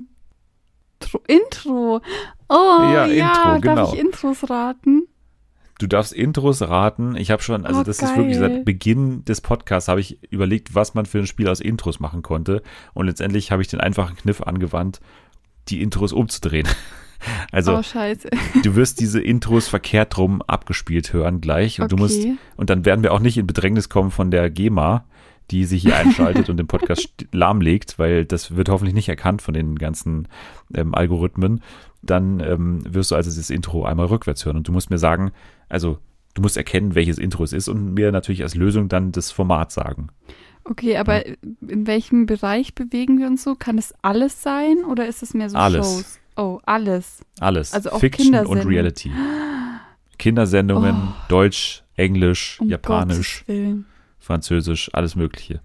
S2: Intro. Oh,
S1: Ja,
S2: ja,
S1: Intro, genau.
S2: darf ich Intros raten?
S1: Du darfst Intros raten. Ich habe schon, also
S2: Oh,
S1: das ist wirklich
S2: geil.
S1: seit Beginn des Podcasts habe ich überlegt, was man für ein Spiel aus Intros machen konnte. Und letztendlich habe ich den einfachen Kniff angewandt, die Intros umzudrehen. Also
S2: oh, scheiße.
S1: du wirst diese Intros verkehrt rum abgespielt hören gleich und du musst
S2: Okay.
S1: und dann werden wir auch nicht in Bedrängnis kommen von der GEMA, die sich hier einschaltet und den Podcast st- lahmlegt, weil das wird hoffentlich nicht erkannt von den ganzen ähm, Algorithmen. Dann ähm, wirst du also das Intro einmal rückwärts hören und du musst mir sagen, also du musst erkennen, welches Intro es ist und mir natürlich als Lösung dann das Format sagen.
S2: Okay, aber in welchem Bereich bewegen wir uns so? Kann es alles sein oder ist es mehr so
S1: Alles.
S2: Shows? Oh, alles.
S1: Alles.
S2: Also auch
S1: Fiction und. Reality. Kindersendungen,
S2: Oh.
S1: Deutsch, Englisch,
S2: Um
S1: Japanisch. Französisch, alles Mögliche.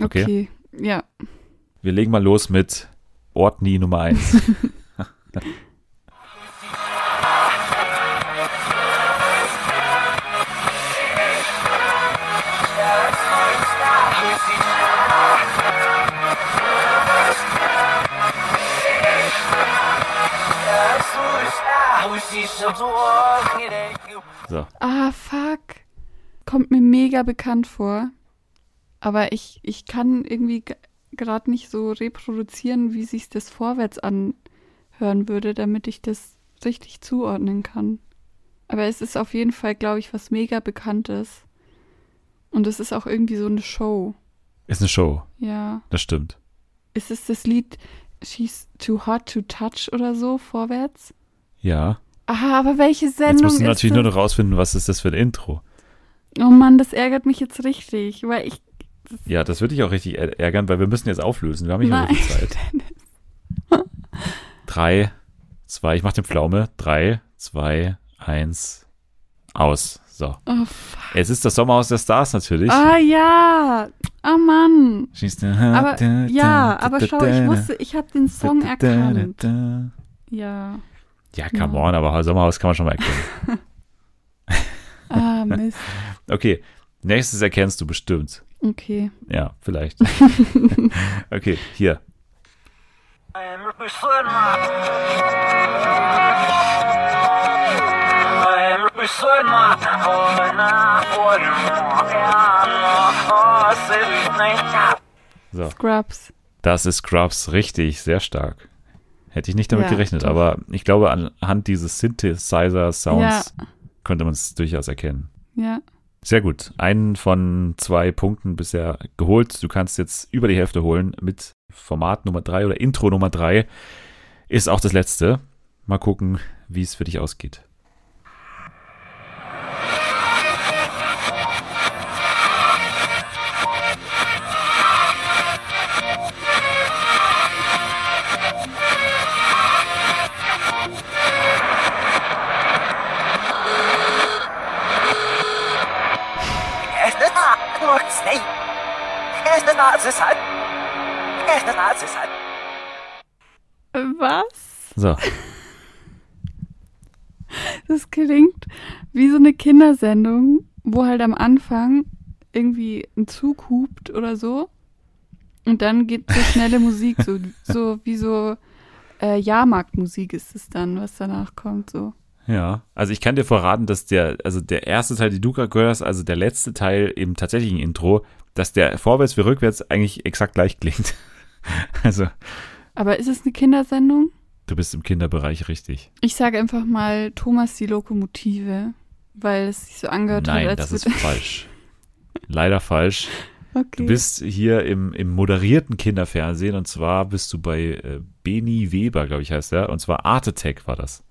S1: Okay.
S2: Okay. Ja.
S1: Wir legen mal los mit Ortni Nummer 1. So,
S2: Ah, fuck. Kommt mir mega bekannt vor. Aber ich, ich kann irgendwie gerade nicht so reproduzieren, wie sich das vorwärts anhören würde, damit ich das richtig zuordnen kann. Aber es ist auf jeden Fall, glaube ich, was mega Bekanntes. Und es ist auch irgendwie so eine Show.
S1: ist eine Show,
S2: Ja.
S1: das stimmt.
S2: Ist es das Lied She's Too Hot to Touch oder so vorwärts?
S1: Ja.
S2: Aha, aber welche Sendung
S1: Jetzt musst du natürlich
S2: das?
S1: nur noch rausfinden, was ist das für ein Intro.
S2: Oh Mann, das ärgert mich jetzt richtig, weil ich
S1: Ja, das würde dich auch richtig ärgern, weil wir müssen jetzt auflösen. Wir haben nicht mehr viel Zeit. Drei, zwei, ich mach den Pflaume. Drei, zwei, eins, aus. So.
S2: Oh.
S1: Es ist das Sommerhaus der Stars natürlich.
S2: Ah ja. Ah Mann. Aber ja, aber schau, ich wusste, ich habe den Song
S1: da, da,
S2: erkannt.
S1: da.
S2: Ja.
S1: Ja, come on, aber Sommerhaus kann man schon mal erkennen.
S2: Ah, Mist.
S1: Okay, nächstes erkennst du bestimmt.
S2: Okay.
S1: Ja, vielleicht. okay, hier. So,
S2: Scrubs.
S1: das ist Scrubs richtig, sehr stark. Hätte ich nicht damit
S2: Ja,
S1: gerechnet,
S2: doch.
S1: aber ich glaube, anhand dieses Synthesizer-Sounds
S2: Ja.
S1: könnte man es durchaus erkennen.
S2: Ja.
S1: Sehr gut. Einen von zwei Punkten bisher geholt. Du kannst jetzt über die Hälfte holen mit Format Nummer drei oder Intro Nummer drei. Ist auch das letzte. Mal gucken, wie es für dich ausgeht.
S3: This side.
S2: Was?
S1: So,
S2: Das klingt wie so eine Kindersendung, wo halt am Anfang irgendwie ein Zug hupt oder so. Und dann geht so schnelle Musik, so, so wie so äh, Jahrmarktmusik ist es dann, was danach kommt, so.
S1: ja. Also ich kann dir verraten, dass der, also der erste Teil, die du gerade gehört hast, also der letzte Teil im tatsächlichen Intro, dass der vorwärts wie rückwärts eigentlich exakt gleich klingt. Also,
S2: Aber ist es eine Kindersendung?
S1: du bist im Kinderbereich richtig.
S2: Ich sage einfach mal Thomas die Lokomotive, weil es sich so angehört
S1: Nein,
S2: hat, als
S1: das ist falsch. Leider falsch.
S2: okay.
S1: Du bist hier im, im moderierten Kinderfernsehen und zwar bist du bei äh, Beni Weber, glaube ich, heißt er. Und zwar Art Attack war das.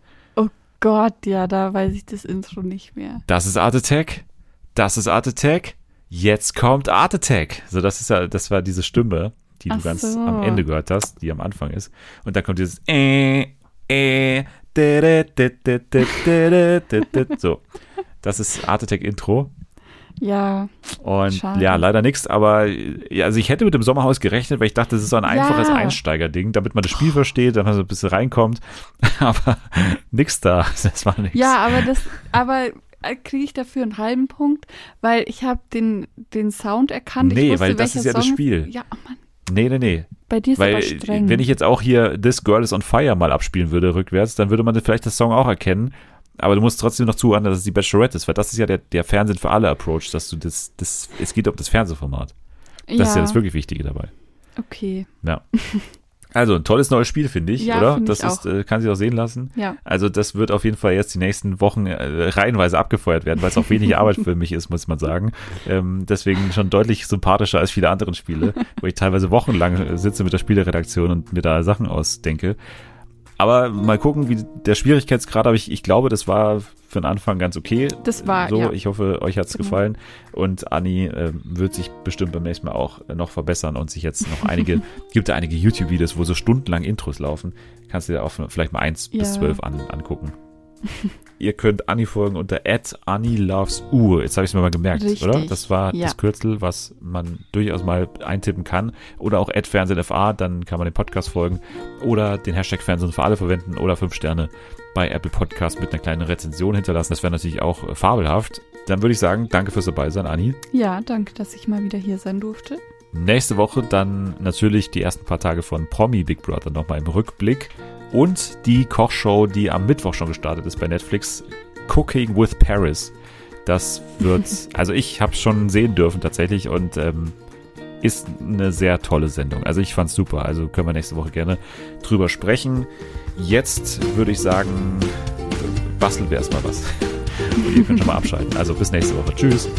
S2: Gott, ja, da weiß ich das Intro nicht mehr.
S1: Das ist Art Attack. Das ist Art Attack. Jetzt kommt Art Attack. So, das ist ja, das war diese Stimme, die du
S2: Ach
S1: ganz
S2: so.
S1: am Ende gehört hast, die am Anfang ist. Und dann kommt dieses äh, äh, so. Das ist Art Attack Intro.
S2: Ja,
S1: Und
S2: Schade.
S1: ja, leider nichts, aber ja, also ich hätte mit dem Sommerhaus gerechnet, weil ich dachte, das ist so ein einfaches
S2: Ja.
S1: Einsteigerding, damit man das Spiel versteht, damit man so ein bisschen reinkommt. Aber nix da. Das war nichts.
S2: ja, aber das, aber kriege ich dafür einen halben Punkt, weil ich habe den, den Sound erkannt.
S1: Nee,
S2: wusste,
S1: weil das ist ja das
S2: Song
S1: Spiel.
S2: Ja, oh Mann,
S1: Nee, nee, nee.
S2: bei dir ist
S1: Weil,
S2: aber streng.
S1: wenn ich jetzt auch hier This Girl is on Fire mal abspielen würde, rückwärts, dann würde man vielleicht das Song auch erkennen. Aber du musst trotzdem noch zuhören, dass es die Bachelorette ist, weil das ist ja der, der Fernsehen für alle Approach, dass du das, das, es geht um das Fernsehformat. Das ist ja das wirklich Wichtige dabei.
S2: Okay,
S1: Ja. Also ein tolles neues Spiel, finde ich,
S2: Ja,
S1: oder?
S2: finde
S1: Das
S2: ich
S1: ist, äh, kann sich auch sehen lassen.
S2: ja.
S1: Also das wird auf jeden Fall jetzt die nächsten Wochen äh, reihenweise abgefeuert werden, weil es auch wenig Arbeit für mich ist, muss man sagen. Ähm, deswegen schon deutlich sympathischer als viele andere Spiele, wo ich teilweise wochenlang äh, sitze mit der Spieleredaktion und mir da Sachen ausdenke. Aber mal gucken, wie der Schwierigkeitsgrad, aber ich, ich glaube, das war für den Anfang ganz okay.
S2: Das war,
S1: so.
S2: ja.
S1: Ich hoffe, euch hat's
S2: Genau.
S1: gefallen. Und Anni ähm, wird sich bestimmt beim nächsten Mal auch äh, noch verbessern und sich jetzt noch einige, gibt da einige YouTube-Videos, wo so stundenlang Intros laufen. Kannst du dir auch vielleicht mal eins bis
S2: Ja.
S1: zwölf an, angucken. Ihr könnt Anni folgen unter @annilovesu. Jetzt habe ich es mir mal gemerkt,
S2: Richtig.
S1: oder? Das war
S2: Ja.
S1: das Kürzel, was man durchaus mal eintippen kann. Oder auch @fernsehenfa, dann kann man den Podcast folgen. Oder den Hashtag Fernsehen für alle verwenden oder fünf Sterne bei Apple Podcast mit einer kleinen Rezension hinterlassen. Das wäre natürlich auch äh, fabelhaft. Dann würde ich sagen, danke fürs dabei sein, Anni.
S2: ja, danke, dass ich mal wieder hier sein durfte.
S1: Nächste Woche dann natürlich die ersten paar Tage von Promi Big Brother nochmal im Rückblick. Und die Kochshow, die am Mittwoch schon gestartet ist bei Netflix, Cooking with Paris. Das wird, also ich habe schon sehen dürfen tatsächlich und ähm, ist eine sehr tolle Sendung. Also ich fand's super. Also können wir nächste Woche gerne drüber sprechen. Jetzt würde ich sagen, basteln wir erstmal was. Und ihr könnt schon mal abschalten. Also bis nächste Woche. Tschüss.